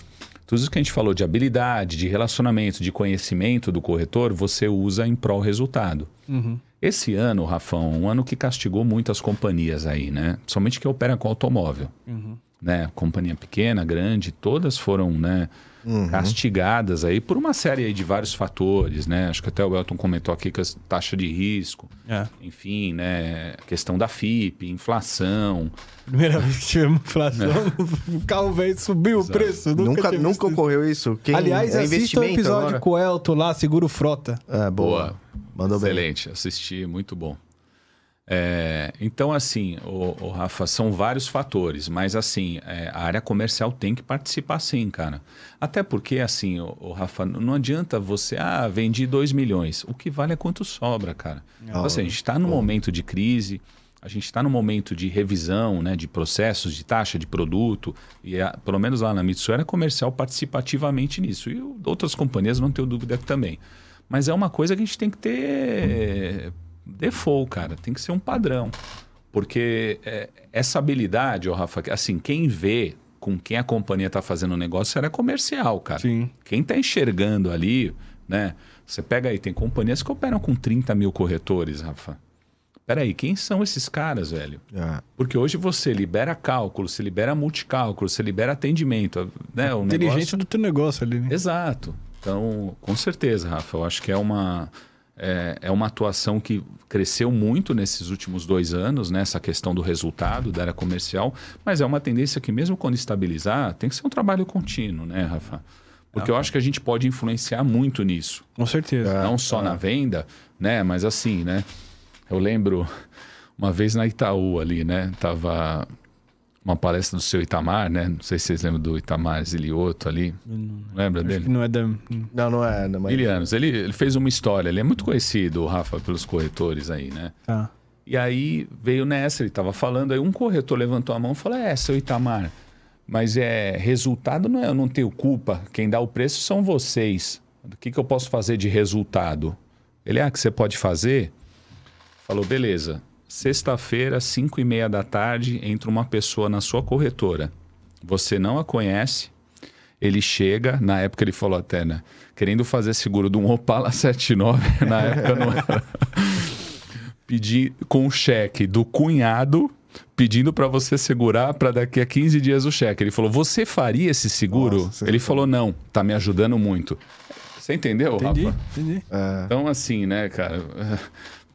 Tudo isso que a gente falou de habilidade, de relacionamento, de conhecimento do corretor, você usa em prol resultado. Uhum. Esse ano, Rafão, um ano que castigou muitas companhias aí, né? Somente que opera com automóvel. Uhum. Né? Companhia pequena, grande, todas foram, né? Uhum. castigadas aí por uma série de vários fatores, né? Acho que até o Elton comentou aqui que a taxa de risco, é. enfim, né? Questão da FIP, inflação. Primeira vez que tivemos inflação, *laughs* é. o carro velho subiu Exato. o preço. Nunca, nunca, nunca ocorreu isso. Quem Aliás, é assista o um episódio agora? com o Elton lá, Seguro Frota. É, boa. boa. Mandou Excelente, bem. assisti, muito bom. É, então, assim, o, o, Rafa, são vários fatores, mas assim, é, a área comercial tem que participar sim, cara. Até porque, assim, o, o Rafa, não adianta você, ah, vendi 2 milhões. O que vale é quanto sobra, cara. Então, assim, a gente está no momento de crise, a gente está no momento de revisão né, de processos, de taxa de produto, e a, pelo menos lá na Mitsu era comercial participativamente nisso. E outras companhias não tenho dúvida que também. Mas é uma coisa que a gente tem que ter default, cara. Tem que ser um padrão. Porque é, essa habilidade, oh, Rafa, assim, quem vê com quem a companhia está fazendo o negócio era comercial, cara. Sim. Quem está enxergando ali, né? Você pega aí, tem companhias que operam com 30 mil corretores, Rafa. Peraí, quem são esses caras, velho? É. Porque hoje você libera cálculo, você libera multicálculo, você libera atendimento, né? O Inteligente negócio... do teu negócio ali, né? Exato. Então, com certeza, Rafa, eu acho que é uma é, é uma atuação que cresceu muito nesses últimos dois anos, né? essa questão do resultado da área comercial, mas é uma tendência que, mesmo quando estabilizar, tem que ser um trabalho contínuo, né, Rafa? Porque eu acho que a gente pode influenciar muito nisso. Com certeza. Não só na venda, né? Mas assim, né? Eu lembro uma vez na Itaú ali, né? Tava uma palestra do seu Itamar, né? Não sei se vocês lembram do Itamar Zilioto ali. Não, Lembra dele? não é da... Não, não é. Não, mas... Milianos. Ele, ele fez uma história. Ele é muito conhecido, o Rafa, pelos corretores aí, né? Tá. E aí veio nessa, ele estava falando, aí um corretor levantou a mão e falou: É, seu Itamar, mas é resultado não é, eu não tenho culpa. Quem dá o preço são vocês. O que, que eu posso fazer de resultado? Ele, ah, que você pode fazer? Falou, beleza. Sexta-feira, 5 e meia da tarde, entra uma pessoa na sua corretora. Você não a conhece. Ele chega, na época ele falou até, né? Querendo fazer seguro de um Opala *laughs* 79, na época não era. *laughs* Pedir com o cheque do cunhado pedindo para você segurar para daqui a 15 dias o cheque. Ele falou: "Você faria esse seguro?" Nossa, ele falou: "Não, tá me ajudando muito." Você entendeu, entendi, Rafa? Entendi. É. Então assim, né, cara,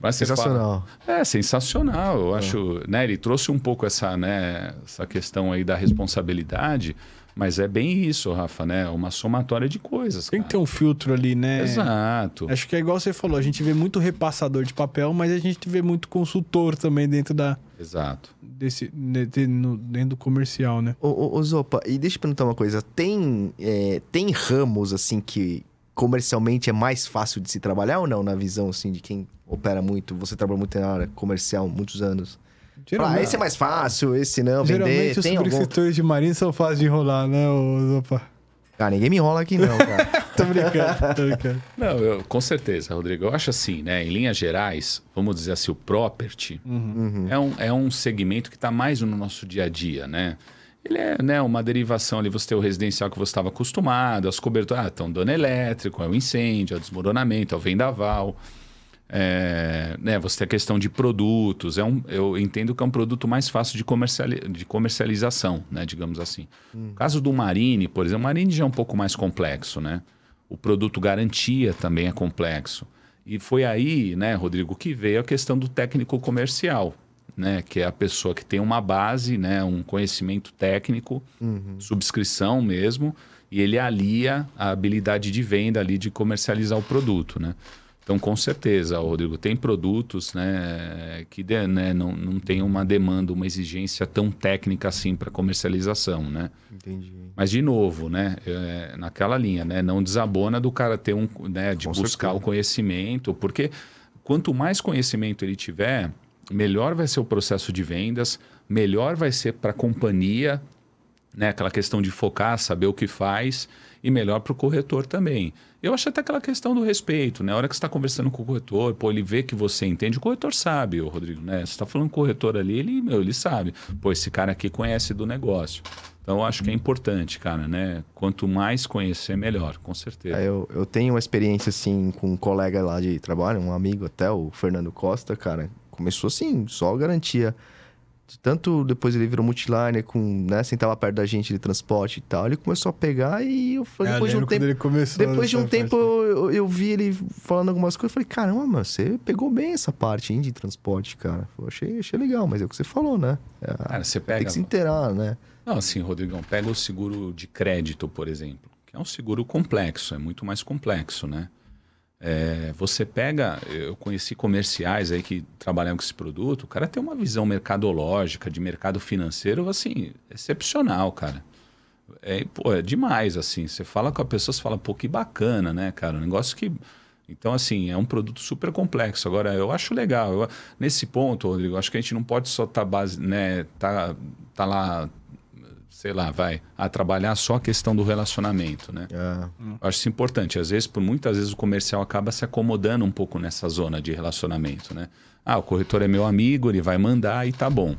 mas sensacional. Fala, é sensacional. Eu é. acho, né? Ele trouxe um pouco essa, né? Essa questão aí da responsabilidade. Mas é bem isso, Rafa, né? Uma somatória de coisas. Tem cara. que ter um filtro ali, né? Exato. Acho que é igual você falou, a gente vê muito repassador de papel, mas a gente vê muito consultor também dentro da. Exato. Desse, de, no, dentro do comercial, né? Ô, ô, ô, Zopa, e deixa eu perguntar uma coisa. Tem, é, tem ramos, assim, que comercialmente é mais fácil de se trabalhar ou não, na visão, assim, de quem opera muito, você trabalha muito na área comercial, muitos anos. Geralmente, ah, esse é mais fácil, esse não, geralmente vender. Geralmente os subscritores algum... de marinha são fáceis de enrolar, né, Opa? Ah, ninguém me enrola aqui não, cara. *laughs* tô brincando, tô brincando. Não, eu- com certeza, Rodrigo. Eu acho assim, né? Em linhas gerais, vamos dizer assim, o property é, um, é um segmento que está mais no nosso dia a dia, né? Ele é né, uma derivação ali, você tem o residencial que você estava acostumado, as coberturas, ah, então dano elétrico, é o incêndio, é o desmoronamento, é o vendaval. É, né, você tem a questão de produtos. É um, eu entendo que é um produto mais fácil de, comerciali de comercialização, né, digamos assim. No caso do Marine, por exemplo, o Marine já é um pouco mais complexo, né? O produto garantia também é complexo. E foi aí, né, Rodrigo, que veio a questão do técnico comercial, né, que é a pessoa que tem uma base, né, um conhecimento técnico, subscrição mesmo, e ele alia a habilidade de venda ali de comercializar o produto, né? Então, com certeza, Rodrigo, tem produtos né, que de- né, não, não tem uma demanda, uma exigência tão técnica assim para comercialização, né? Entendi. Mas, de novo, né, é, naquela linha, né, não desabona do cara ter um, né, de Com buscar certeza. o conhecimento, porque quanto mais conhecimento ele tiver, melhor vai ser o processo de vendas, melhor vai ser para a companhia, né, aquela questão de focar, saber o que faz, e melhor para o corretor também. Eu acho até aquela questão do respeito, né? A hora que você está conversando com o corretor, pô, ele vê que você entende, o corretor sabe, ô Rodrigo, né? Você está falando com o corretor ali, ele, meu, ele sabe. Pô, esse cara aqui conhece do negócio. Então, eu acho que é importante, cara, né? Quanto mais conhecer, melhor, com certeza. É, eu, eu tenho uma experiência, assim, com um colega lá de trabalho, um amigo até, o Fernando Costa, cara. Começou assim, só garantia. Tanto depois ele virou multiliner, com, né, sentava perto da gente de transporte e tal. Ele começou a pegar e eu falei, É, depois de um tempo. ele começou Depois de um tempo eu, eu- vi ele falando algumas coisas. Eu falei, caramba, mano, você pegou bem essa parte hein, de transporte, cara. Eu achei, achei legal, mas é o que você falou, né? É, Cara, você tem pega. que se inteirar, né? Não, assim, Rodrigão, pega o seguro de crédito, por exemplo, que é um seguro complexo, é muito mais complexo, né? É, você pega, eu conheci comerciais aí que trabalham com esse produto, o cara tem uma visão mercadológica, de mercado financeiro, assim, excepcional, cara. É, pô, é demais, assim. Você fala com a pessoa, você fala, pô, que bacana, né, cara? Um negócio que. Então, assim, é um produto super complexo. Agora, eu acho legal. Eu- nesse ponto, Rodrigo, acho que a gente não pode só estar base, né, tá, tá lá, sei lá, vai, a trabalhar só a questão do relacionamento, né? É. Eu acho isso importante. Às vezes, por muitas vezes, o comercial acaba se acomodando um pouco nessa zona de relacionamento, né? Ah, o corretor é meu amigo, ele vai mandar e tá bom.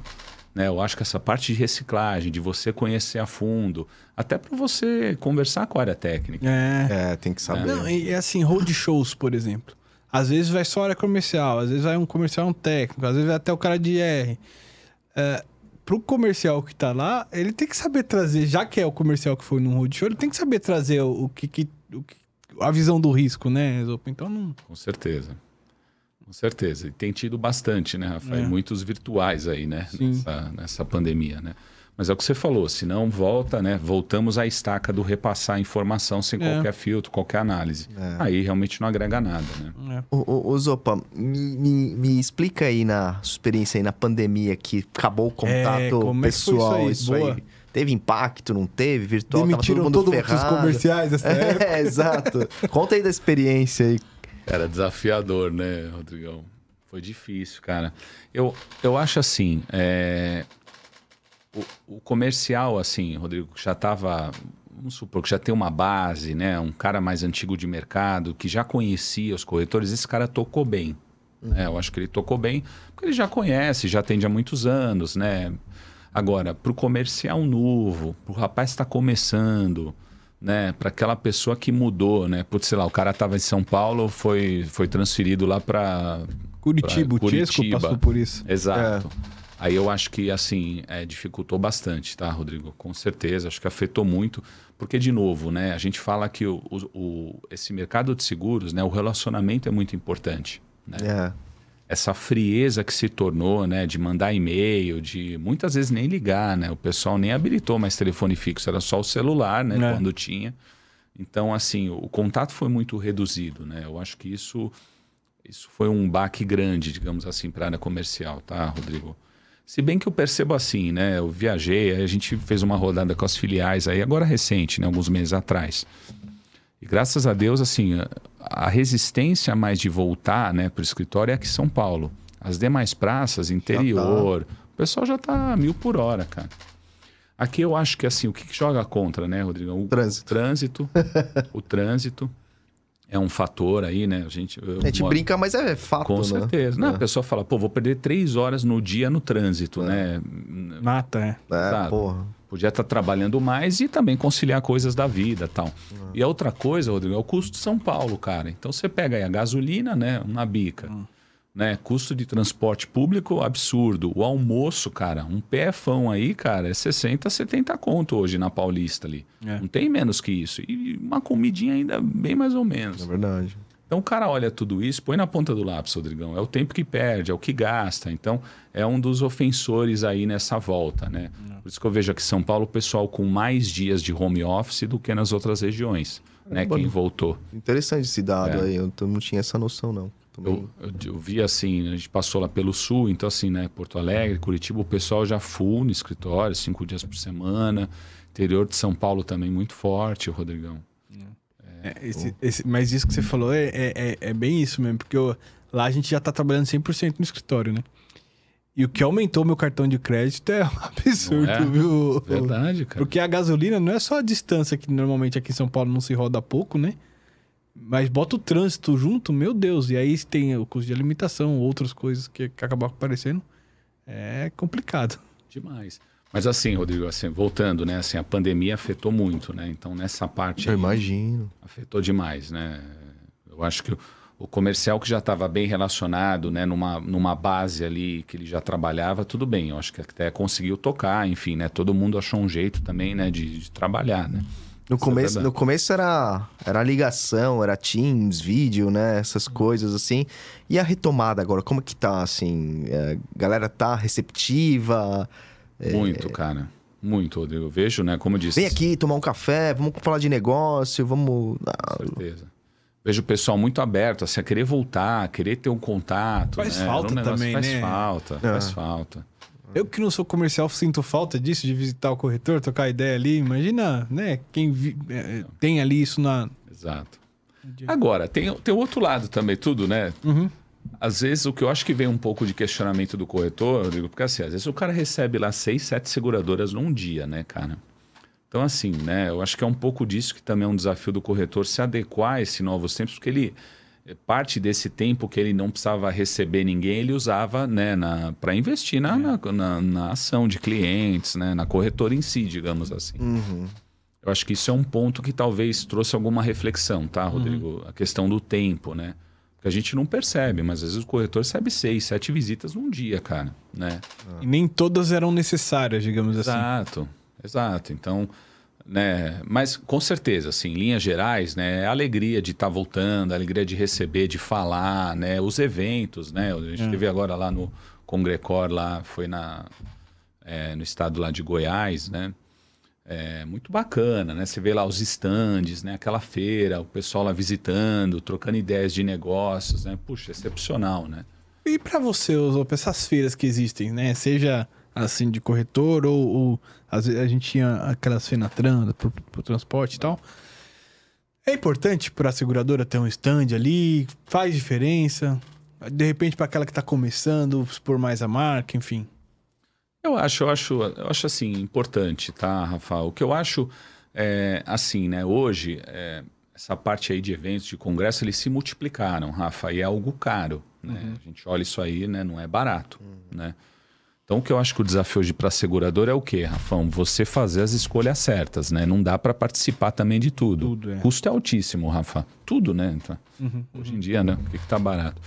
Né? Eu acho que essa parte de reciclagem, de você conhecer a fundo, até para você conversar com a área técnica. É. É, tem que saber. Não, e é assim, road shows, por exemplo. Às vezes vai só área comercial, às vezes vai um comercial um técnico, às vezes vai até o cara de R. É, pro comercial que tá lá, ele tem que saber trazer, já que é o comercial que foi no road show, ele tem que saber trazer o, o que, que- o que- a visão do risco, né, Zopo? Então não. Com certeza. Com certeza. E tem tido bastante, né, Rafael? É. Muitos virtuais aí, né? Sim. Nessa, nessa pandemia, né? Mas é o que você falou, se não volta, né? Voltamos à estaca do repassar a informação sem É. qualquer filtro, qualquer análise. É. Aí realmente não agrega nada, né? É. Ô, ô, ô, Zopa, me, me- me explica aí na sua experiência aí na pandemia que acabou o contato É, como é que foi pessoal, isso aí? Boa. Teve impacto, não teve? Virtual, tava todo Demitiram mundo todos os comerciais *laughs* dessa época. É, *laughs* exato. Conta aí da experiência aí. Era desafiador, né, Rodrigão? Foi difícil, cara. Eu, eu acho assim, é, o, o comercial, assim, Rodrigo, já estava, vamos supor que já tem uma base, né? Um cara mais antigo de mercado, que já conhecia os corretores, esse cara tocou bem. né? Eu acho que ele tocou bem, porque ele já conhece, já atende há muitos anos, né? Agora, para o comercial novo, para o rapaz que está começando, né? Para aquela pessoa que mudou, né? Putz, sei lá, o cara estava em São Paulo, foi, foi transferido lá para Curitiba, o Pra Chesco Curitiba. passou por isso. Exato. É. Aí eu acho que, assim, é, dificultou bastante, tá, Rodrigo? Com certeza, acho que afetou muito. Porque, de novo, né, a gente fala que o, o- o- esse mercado de seguros, né, o relacionamento é muito importante. Né? É. Essa frieza que se tornou, né, de mandar e-mail, de muitas vezes nem ligar, né? O pessoal nem habilitou mais telefone fixo, era só o celular, né, É. quando tinha. Então, assim, o contato foi muito reduzido, né? Eu acho que isso, isso foi um baque grande, digamos assim, para a área comercial, tá, Rodrigo? Se bem que eu percebo assim, né? Eu viajei, a gente fez uma rodada com as filiais aí, agora recente, né? Alguns meses atrás. E graças a Deus, assim, a- resistência mais de voltar, né, para o escritório é aqui em São Paulo. As demais praças, interior, o pessoal já tá mil por hora, cara. Aqui eu acho que assim, o que, que joga contra, né, Rodrigão? O Trânsito. trânsito. *laughs* o trânsito é um fator aí, né? A gente, eu A gente moro- brinca, mas é fato, Com né? certeza. Não, É. a pessoa fala, pô, vou perder três horas no dia no trânsito, né? Mata, é. É, Sabe? porra. Podia estar trabalhando mais e também conciliar coisas da vida tal. E a outra coisa, Rodrigo, é o custo de São Paulo, cara. Então você pega aí a gasolina, né? Uma bica. Né? Custo de transporte público absurdo. O almoço, cara, um PFão aí, cara, é 60, 70 conto hoje na Paulista ali. É. Não tem menos que isso. E uma comidinha ainda bem mais ou É menos. verdade. Então o cara olha tudo isso, põe na ponta do lápis, Rodrigão. É o tempo que perde, é o que gasta. Então é um dos ofensores aí nessa volta, né? Por isso que eu vejo aqui em São Paulo o pessoal com mais dias de home office do que nas outras regiões, né? Caramba. Quem voltou. Interessante esse dado É. aí. Eu não tinha essa noção, não. Eu, eu, eu vi assim, a gente passou lá pelo sul, então assim, né? Porto Alegre, Curitiba, o pessoal já full no escritório, cinco dias por semana. Interior de São Paulo também muito forte, Rodrigão. É, esse- esse- mas isso que você falou é, é, é- é bem isso mesmo, porque eu- lá a gente já tá trabalhando 100% no escritório, né? E o que aumentou meu cartão de crédito é *laughs* um absurdo, é? viu? Verdade, cara. Porque a gasolina não é só a distância que normalmente aqui em São Paulo não se roda pouco, né? Mas bota o trânsito junto, meu Deus. E aí tem o custo de alimentação, outras coisas que, que acabam aparecendo. É complicado. Demais. Mas assim, Rodrigo, assim, voltando, né? Assim, a pandemia afetou muito, né? Então, nessa parte Eu aí, imagino. afetou demais, né? Eu acho que o, o comercial que já estava bem relacionado, né? Numa, numa base ali que ele já trabalhava, tudo bem. Eu acho que até conseguiu tocar, enfim, né? Todo mundo achou um jeito também, né? De, de trabalhar, né? No Isso é começo, verdade. no começo era, era ligação, era Teams, vídeo, né? Essas coisas assim. E a retomada agora, como que tá, assim? É, galera tá receptiva? Muito, cara. Muito, Rodrigo. Eu vejo, né? Como eu disse. Vem aqui tomar um café, vamos falar de negócio, vamos... Ah, Com certeza. Vejo o pessoal muito aberto, assim, a querer voltar, a querer ter um contato. Faz né? falta um negócio- também, faz né? Falta, faz falta. Eu que não sou comercial sinto falta disso, de visitar o corretor, trocar ideia ali. Imagina, né? Quem vi- é, tem ali isso na. Exato. Agora, tem, tem o outro lado também, tudo, né? Uhum. Às vezes, o que eu acho que vem um pouco de questionamento do corretor, Rodrigo, porque assim, às vezes o cara recebe lá seis, sete seguradoras num dia, né, cara? Então, assim, né, eu acho que é um pouco disso que também é um desafio do corretor se adequar a esses novos tempos, porque ele, parte desse tempo que ele não precisava receber ninguém, ele usava, né, para investir na, na, na- na ação de clientes, né, na corretora em si, digamos assim. uhum. Eu acho que isso é um ponto que talvez trouxe alguma reflexão, tá, Rodrigo? A questão do tempo, né? Porque a gente não percebe, mas às vezes o corretor recebe seis, sete visitas num dia, cara, né? E nem todas eram necessárias, digamos assim. Exato, exato. Então, né? Mas com certeza, assim, em linhas gerais, né? A alegria de estar voltando, a alegria de receber, de falar, né? Os eventos, né? A gente É. teve agora lá no Congrecor, lá foi na é, no estado lá de Goiás, né? É muito bacana, né? Você vê lá os estandes, né? Aquela feira, o pessoal lá visitando, trocando ideias de negócios, né? Puxa, excepcional, né? E pra você, Osopo, essas feiras que existem, né? Seja assim de corretor ou, ou às vezes a gente tinha aquelas Fenatran pro, pro transporte e tal. É importante para a seguradora ter um stand ali, faz diferença. De repente para aquela que tá começando, expor mais a marca, enfim. Eu acho, eu acho, eu acho assim importante, tá, Rafael? O que eu acho é assim, né? Hoje é, essa parte aí de eventos, de congresso, eles se multiplicaram, Rafa, e é algo caro, né? A gente olha isso aí, né? Não é barato, né? Então, o que eu acho que o desafio hoje para a seguradora é o quê, Rafão? Você fazer as escolhas certas, né? Não dá para participar também de tudo. Tudo, é. Custo é altíssimo, Rafa. Tudo, né? Então, Uhum, Hoje em dia, né? O que, que tá barato?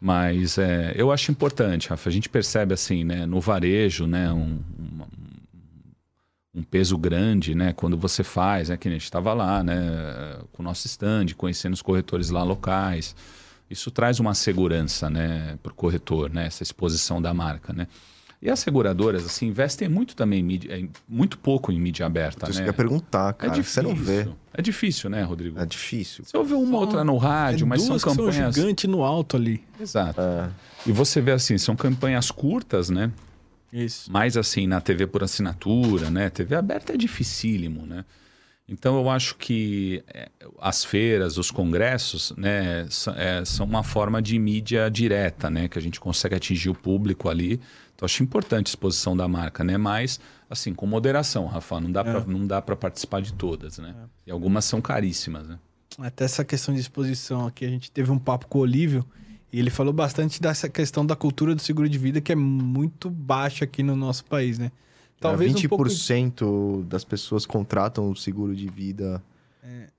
Mas é, eu acho importante, Rafa. A gente percebe assim, né? No varejo, né? Um, uma- um peso grande, né? Quando você faz, né? Que a gente estava lá, né? Com o nosso stand, conhecendo os corretores lá locais. Isso traz uma segurança, né? Para o corretor, né? Essa exposição da marca, né? E as seguradoras, assim, investem muito também, em mídia, muito pouco em mídia aberta, Isso que né? eu ia perguntar, é cara. difícil. Você não vê. É difícil, né, Rodrigo? É difícil. Você ouve uma Só- outra no rádio, é mas são duas que são campanhas. gigante no alto ali. Exato. É. E você vê assim, são campanhas curtas, né? Isso. Mais assim, na TV por assinatura, né? TV aberta é dificílimo, né? Então eu acho que é, as feiras, os congressos, né, é, são uma forma de mídia direta, né, que a gente consegue atingir o público ali. Então acho importante a exposição da marca, né, mas assim com moderação, Rafa, não dá É. pra não dá para participar de todas, né? E algumas são caríssimas, né? Até essa questão de exposição aqui, a gente teve um papo com o Olívio e ele falou bastante dessa questão da cultura do seguro de vida que é muito baixa aqui no nosso país, né? Talvez um pouco 20% das pessoas contratam o seguro de vida.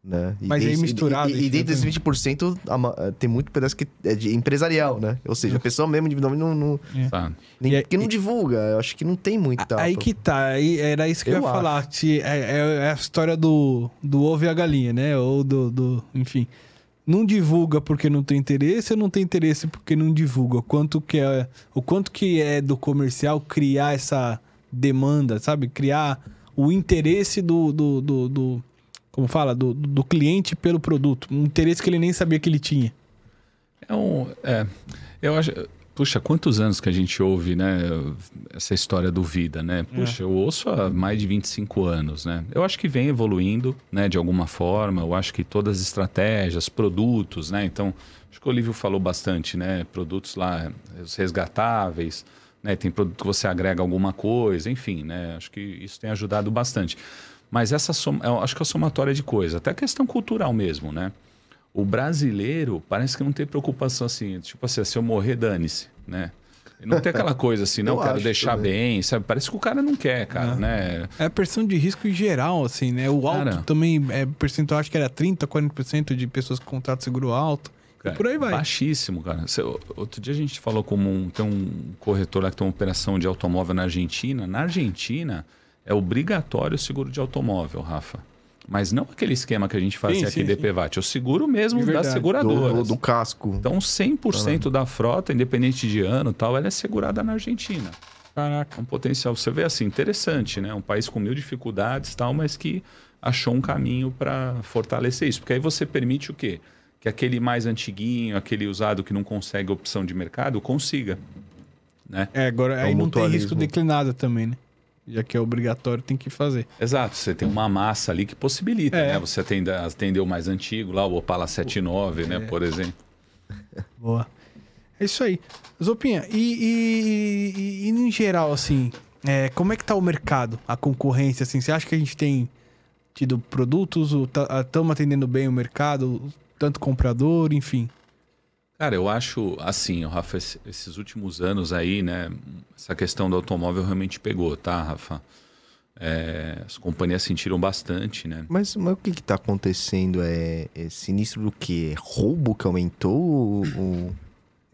Né? E Mas aí desse- misturado, E, e, e dentro desses também. 20%, a ma- eh, tem muito pedaço que é de empresarial, né? Ou seja, a pessoa mesmo individualmente não, não, Tá. nem, E aí- que não divulga. Eu acho que não tem muita. Aí que tá, aí era isso que eu, Eu ia acho. falar. É, é- é a história do, do ovo e a galinha, né? Ou do, do. Enfim. Não divulga porque não tem interesse ou não tem interesse porque não divulga? O quanto que é, o quanto que é do comercial criar essa demanda, sabe? Criar o interesse do. do, do, do- como fala? Do, do cliente pelo produto. Um interesse que ele nem sabia que ele tinha. É um, é, eu acho, puxa, quantos anos que a gente ouve, né, essa história do vida, né? Puxa, eu ouço há mais de 25 anos, né? Eu acho que vem evoluindo, né, de alguma forma. Eu acho que todas as estratégias, produtos, né? Então, acho que o Olívio falou bastante, né? Produtos lá, os resgatáveis, né? Tem produto que você agrega alguma coisa, enfim, né? Acho que isso tem ajudado bastante. Mas essa soma, eu acho que é a somatória de coisas, até a questão cultural mesmo, né? O brasileiro parece que não tem preocupação assim, tipo assim, se eu morrer, dane-se, né? E não tem aquela *laughs* coisa assim, não, Eu quero deixar também. bem, sabe? Parece que o cara não quer, cara, Ah. né? É a pressão de risco em geral, assim, né? O alto Cara. também, é percentual, acho que era 30, 40% de pessoas que contratam seguro alto. E por aí vai. Baixíssimo, cara. Cê- outro dia a gente falou como um, tem um corretor lá que tem uma operação de automóvel na Argentina. Na Argentina é obrigatório o seguro de automóvel, Rafa. Mas não aquele esquema que a gente fazia Sim, aqui sim, de DPVAT, é o seguro mesmo De das verdade. seguradoras. do, do casco. Então 100% da frota, independente de ano e tal, ela é segurada na Argentina. Caraca. É um potencial, você vê assim, interessante, né? Um país com mil dificuldades e tal, mas que achou um caminho para fortalecer isso. Porque aí você permite o quê? Que aquele mais antiguinho, aquele usado que não consegue opção de mercado, consiga. Né? É, agora É aí não tem risco declinado também, né? Já que é obrigatório, tem que fazer. Exato, você tem uma massa ali que possibilita, É. né? Você atende, atendeu o mais antigo, lá o Opala 79, né? Por exemplo. *laughs* Boa. É isso aí. Zopinha, e, e, e- e em geral, assim, é, como é que tá o mercado, a concorrência, assim? Você acha que a gente tem tido produtos, estamos atendendo bem o mercado, tanto comprador, enfim? Cara, eu acho assim, Rafa, esse- esses últimos anos aí, né? Essa questão do automóvel realmente pegou, tá, Rafa? É, as companhias sentiram bastante, né? Mas, mas o que que tá acontecendo? É, é sinistro do quê? É roubo que aumentou? O, o-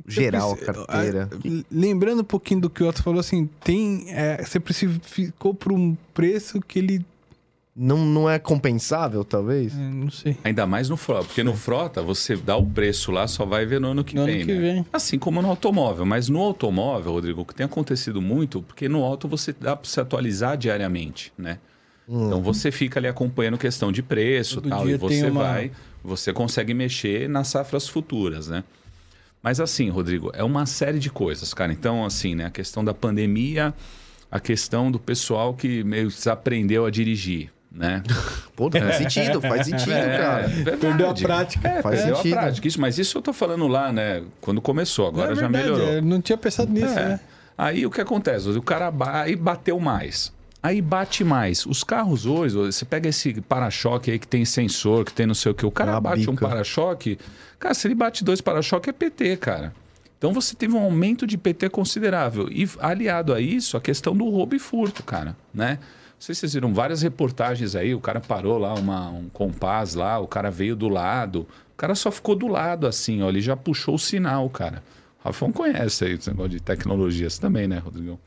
geral, a carteira? Ah, Lembrando um pouquinho do que o Otto falou, assim, tem. é, você ficou por um preço que ele. Não, não é compensável, talvez? é, não sei. Ainda mais no frota, porque no frota você dá o preço lá, só vai ver no ano que No ano vem, que né? vem. Assim como no automóvel, mas no automóvel, Rodrigo, o que tem acontecido muito, porque no auto você dá para se atualizar diariamente, né? Então você fica ali acompanhando questão de preço Todo tal, e você uma- vai, você consegue mexer nas safras futuras, né? Mas assim, Rodrigo, é uma série de coisas, cara. Então, assim, né? A questão da pandemia, a questão do pessoal que meio desaprendeu a dirigir, né? *laughs* Pô, faz sentido, faz sentido, cara. verdade. Perdeu a prática. É, Faz perdeu sentido. a prática. Isso, mas isso eu tô falando lá, né? Quando começou, agora é já verdade, melhorou. eu não tinha pensado nisso, É. né? Aí o que acontece? O cara aí bateu mais. Aí bate mais. Os carros hoje, você pega esse para-choque aí que tem sensor, que tem não sei o que. O cara bate um bica. para-choque. Cara, se ele bate dois para-choque é PT, cara. Então você teve um aumento de PT considerável. E aliado a isso, a questão do roubo e furto, cara, né? Sei se vocês viram várias reportagens aí, o cara parou lá, uma, um compás lá, o cara veio do lado. O cara só ficou do lado assim, ó, ele já puxou o sinal, cara. O Rafão conhece aí esse negócio de tecnologias também, né, Rodrigão?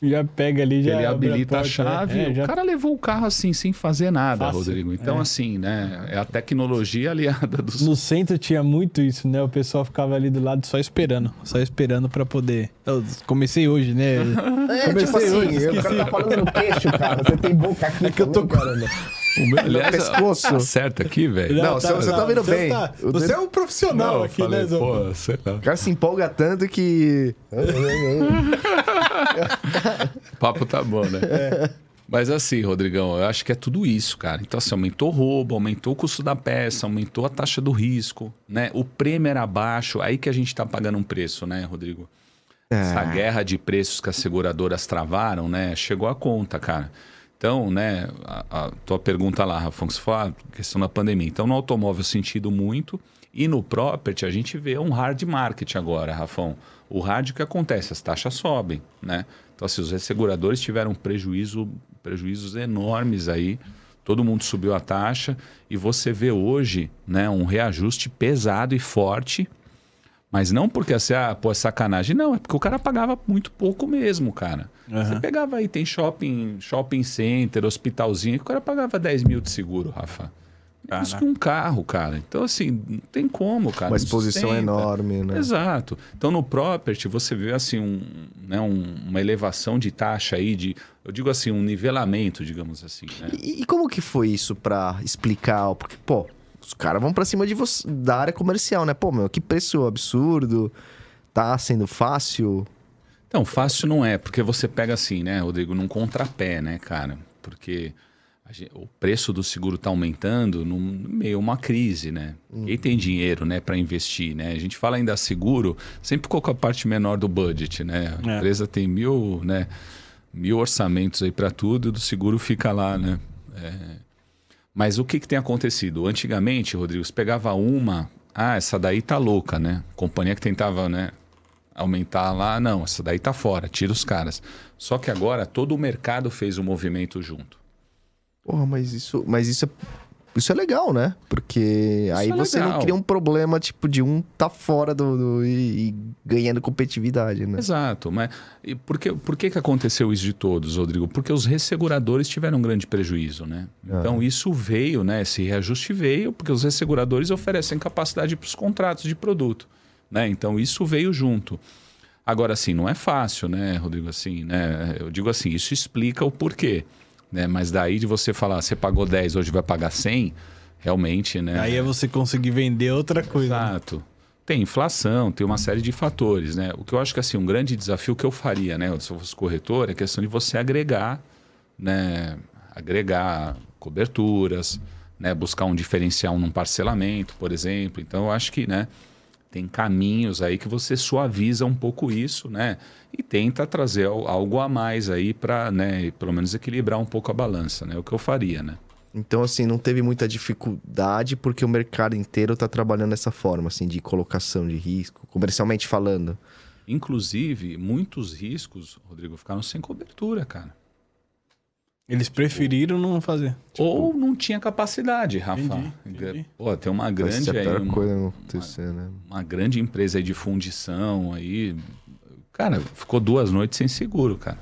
Já pega ali, já. ele abre habilita a, porta, chave. né? É, o já- cara levou o carro assim, sem fazer nada, Fácil. Rodrigo. Então, É. assim, né? É a tecnologia aliada dos. No centro tinha muito isso, né? O pessoal ficava ali do lado só esperando. Só esperando pra poder. Eu comecei hoje, né? É, Comecei tipo assim, hoje, o cara tá falando no queixo, cara. Você tem boca aqui. É que eu tô caramba. O meu, aliás, *laughs* pescoço. Acerta aqui, velho. Não, você- você tá vendo você bem. tá- você é um profissional eu aqui, falei, né, pô, sei lá. O cara se empolga tanto que. O *laughs* papo tá bom, né? Mas assim, Rodrigão, eu acho que é tudo isso, cara. Então, assim, aumentou o roubo, aumentou o custo da peça, aumentou a taxa do risco, né? O prêmio era baixo, aí que a gente tá pagando um preço, né, Rodrigo? Essa guerra de preços que as seguradoras travaram, né? Chegou a conta, cara. Então, né, a, a tua pergunta lá, Rafa, que você a questão da pandemia. Então, no automóvel sentido muito, e no property a gente vê um hard market agora, Rafão. O hard, que acontece? As taxas sobem, né? Então, assim, os resseguradores tiveram prejuízo, prejuízos enormes aí. Todo mundo subiu a taxa e você vê hoje né, um reajuste pesado e forte mas não porque assim, ah, pô, é sacanagem. Não, é porque o cara pagava muito pouco mesmo, cara. Uhum. Você pegava aí, tem shopping, shopping center, hospitalzinho, o cara pagava 10 mil de seguro, Rafa. Isso que um carro, cara. Então, assim, não tem como, cara. Uma exposição enorme, né? Exato. Então, no property, você vê, assim, um, né, um, uma elevação de taxa aí, de, eu digo assim, um nivelamento, digamos assim. Né? E, e como que foi isso para explicar? Porque, pô, os caras vão para cima de você, da área comercial, né? Pô, meu, que preço absurdo. Tá sendo fácil? Então, fácil não é, porque você pega assim, né, Rodrigo, num contrapé, né, cara? Porque gente, o preço do seguro está aumentando no meio uma crise, né? Hum. Quem tem dinheiro, né, para investir, né? A gente fala ainda seguro, sempre com a parte menor do budget, né? A é. empresa tem mil, né, mil orçamentos aí para tudo, e do seguro fica lá, né? É... Mas o que, que tem acontecido? Antigamente, Rodrigo, você pegava uma, ah, essa daí tá louca, né? Companhia que tentava, né? aumentar lá, não, essa daí tá fora, tira os caras. Só que agora todo o mercado fez o um movimento junto. Porra, mas isso, mas isso é isso é legal, né? Porque isso aí é você legal. não cria um problema, tipo, de um tá fora do, do e, e, ganhando competitividade, né? Exato. Mas e por, que, por que, que aconteceu isso de todos, Rodrigo? Porque os resseguradores tiveram um grande prejuízo, né? Ah. Então isso veio, né? Esse reajuste veio porque os resseguradores oferecem capacidade para os contratos de produto. Né? Então isso veio junto. Agora, assim, não é fácil, né, Rodrigo? Assim, né? Eu digo assim, isso explica o porquê. Né? Mas daí de você falar, você pagou 10, hoje vai pagar 100, realmente, né? Aí é você conseguir vender outra coisa. Né? Exato. Né? Tem inflação, tem uma série de fatores, né? O que eu acho que assim, um grande desafio que eu faria, né, se eu fosse corretor, é a questão de você agregar, né, agregar coberturas, né, buscar um diferencial num parcelamento, por exemplo. Então eu acho que, né, tem caminhos aí que você suaviza um pouco isso, né? E tenta trazer algo a mais aí para, né, pelo menos equilibrar um pouco a balança, né? O que eu faria, né? Então, assim, não teve muita dificuldade porque o mercado inteiro está trabalhando dessa forma, assim, de colocação de risco, comercialmente falando. Inclusive, muitos riscos, Rodrigo, ficaram sem cobertura, cara. Eles preferiram não fazer. Tipo... Ou não tinha capacidade, Rafa. Entendi, entendi. Pô, tem uma grande aí, uma, coisa acontecer, né? uma grande empresa aí de fundição aí. Cara, ficou duas noites sem seguro, cara.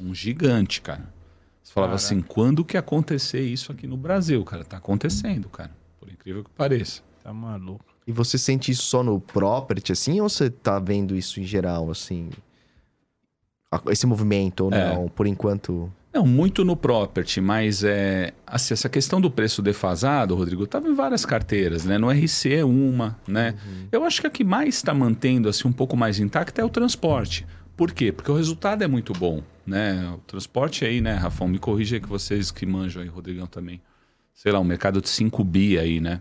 Um gigante, cara. Você falava Caraca. assim, quando que acontecer isso aqui no Brasil, cara? Tá acontecendo, cara. Por incrível que pareça. Tá maluco. E você sente isso só no property, assim, ou você tá vendo isso em geral, assim? Esse movimento ou é. não, por enquanto... Não, muito no property, mas é, assim, essa questão do preço defasado, Rodrigo, estava em várias carteiras, né? No RC é uma, né? Uhum. Eu acho que a que mais está mantendo assim um pouco mais intacta é o transporte. Por quê? Porque o resultado é muito bom, né? O transporte aí, né, Rafão? Me corrija aí que vocês que manjam aí, Rodrigão também. Sei lá, um mercado de 5 bi aí, né?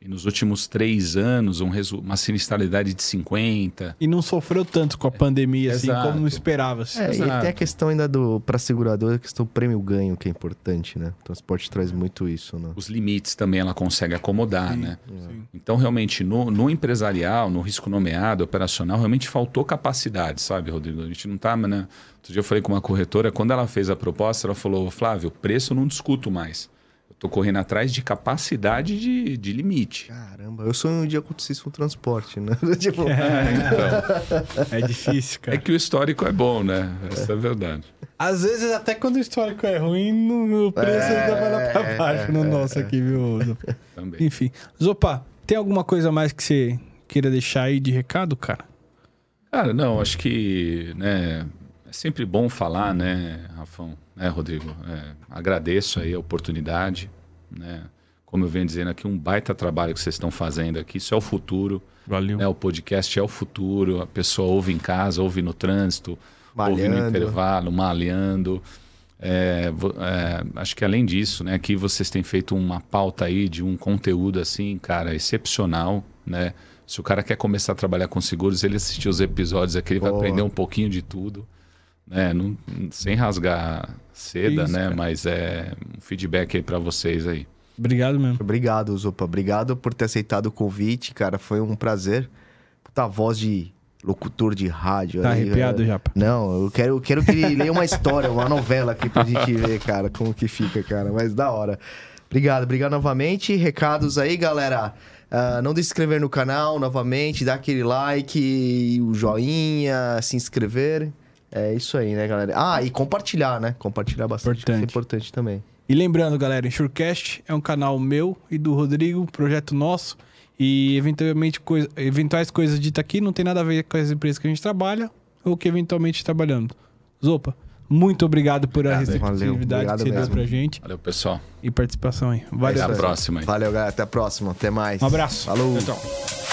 E nos últimos três anos, um uma sinistralidade de 50. E não sofreu tanto com a pandemia, assim, Exato. como esperava-se. É, e tem a questão ainda do, para segurador, a questão do prêmio-ganho, que é importante, né? O transporte traz muito isso, né? Os limites também ela consegue acomodar, sim, né? Sim. Então, realmente, no, no empresarial, no risco nomeado, operacional, realmente faltou capacidade, sabe, Rodrigo? A gente não tá, né? Outro dia eu falei com uma corretora, quando ela fez a proposta, ela falou, Flávio, preço eu não discuto mais tô correndo atrás de capacidade de, de limite. Caramba, eu sonho um dia acontecesse com transporte, né? *laughs* tipo... é, então. é difícil, cara. É que o histórico é bom, né? Essa é, é a verdade. Às vezes, até quando o histórico é ruim, no preço é, ainda vai lá pra baixo no nosso aqui, viu? Também. Enfim. Zopa, tem alguma coisa mais que você queira deixar aí de recado, cara? Cara, não, acho que, né, é sempre bom falar, né, Rafão? né, Rodrigo? É, agradeço aí a oportunidade, né? Como eu venho dizendo aqui, um baita trabalho que vocês estão fazendo aqui. Isso é o futuro. Valeu. Né? O podcast é o futuro. A pessoa ouve em casa, ouve no trânsito, malhando. ouve no intervalo, malhando. É, é, acho que além disso, né, aqui vocês têm feito uma pauta aí de um conteúdo assim, cara, excepcional, né? Se o cara quer começar a trabalhar com seguros, ele assistir os episódios aqui, ele vai Boa. aprender um pouquinho de tudo, né? Não- sem rasgar seda, Isso, né? cara. Mas é um feedback aí para vocês aí. Obrigado mesmo. Obrigado, Zupa. Obrigado por ter aceitado o convite, cara. Foi um prazer. Puta voz de locutor de rádio. Tá aí, arrepiado, cara. Japa? Não, eu quero, eu quero que ele leia uma história, uma novela aqui pra gente ver, cara, como que fica, cara. Mas da hora. Obrigado, obrigado novamente. Recados aí, galera. Ah, não deixe de se inscrever no canal novamente, dá aquele like, o joinha, se inscrever. É isso aí, né, galera? Ah, e compartilhar, né? Compartilhar bastante. Importante. Isso é importante também. E lembrando, galera, Insurecast é um canal meu e do Rodrigo, projeto nosso. E eventualmente coisa, eventuais coisas ditas aqui não tem nada a ver com as empresas que a gente trabalha ou que eventualmente trabalhando. Zopa, muito obrigado por a Obrigado, hein? receptividade Valeu, que você deu pra gente Valeu, pessoal. e participação aí. Valeu. Até a próxima aí. Valeu, galera. Até a próxima. Até mais. Um abraço. Falou. Tchau, tchau.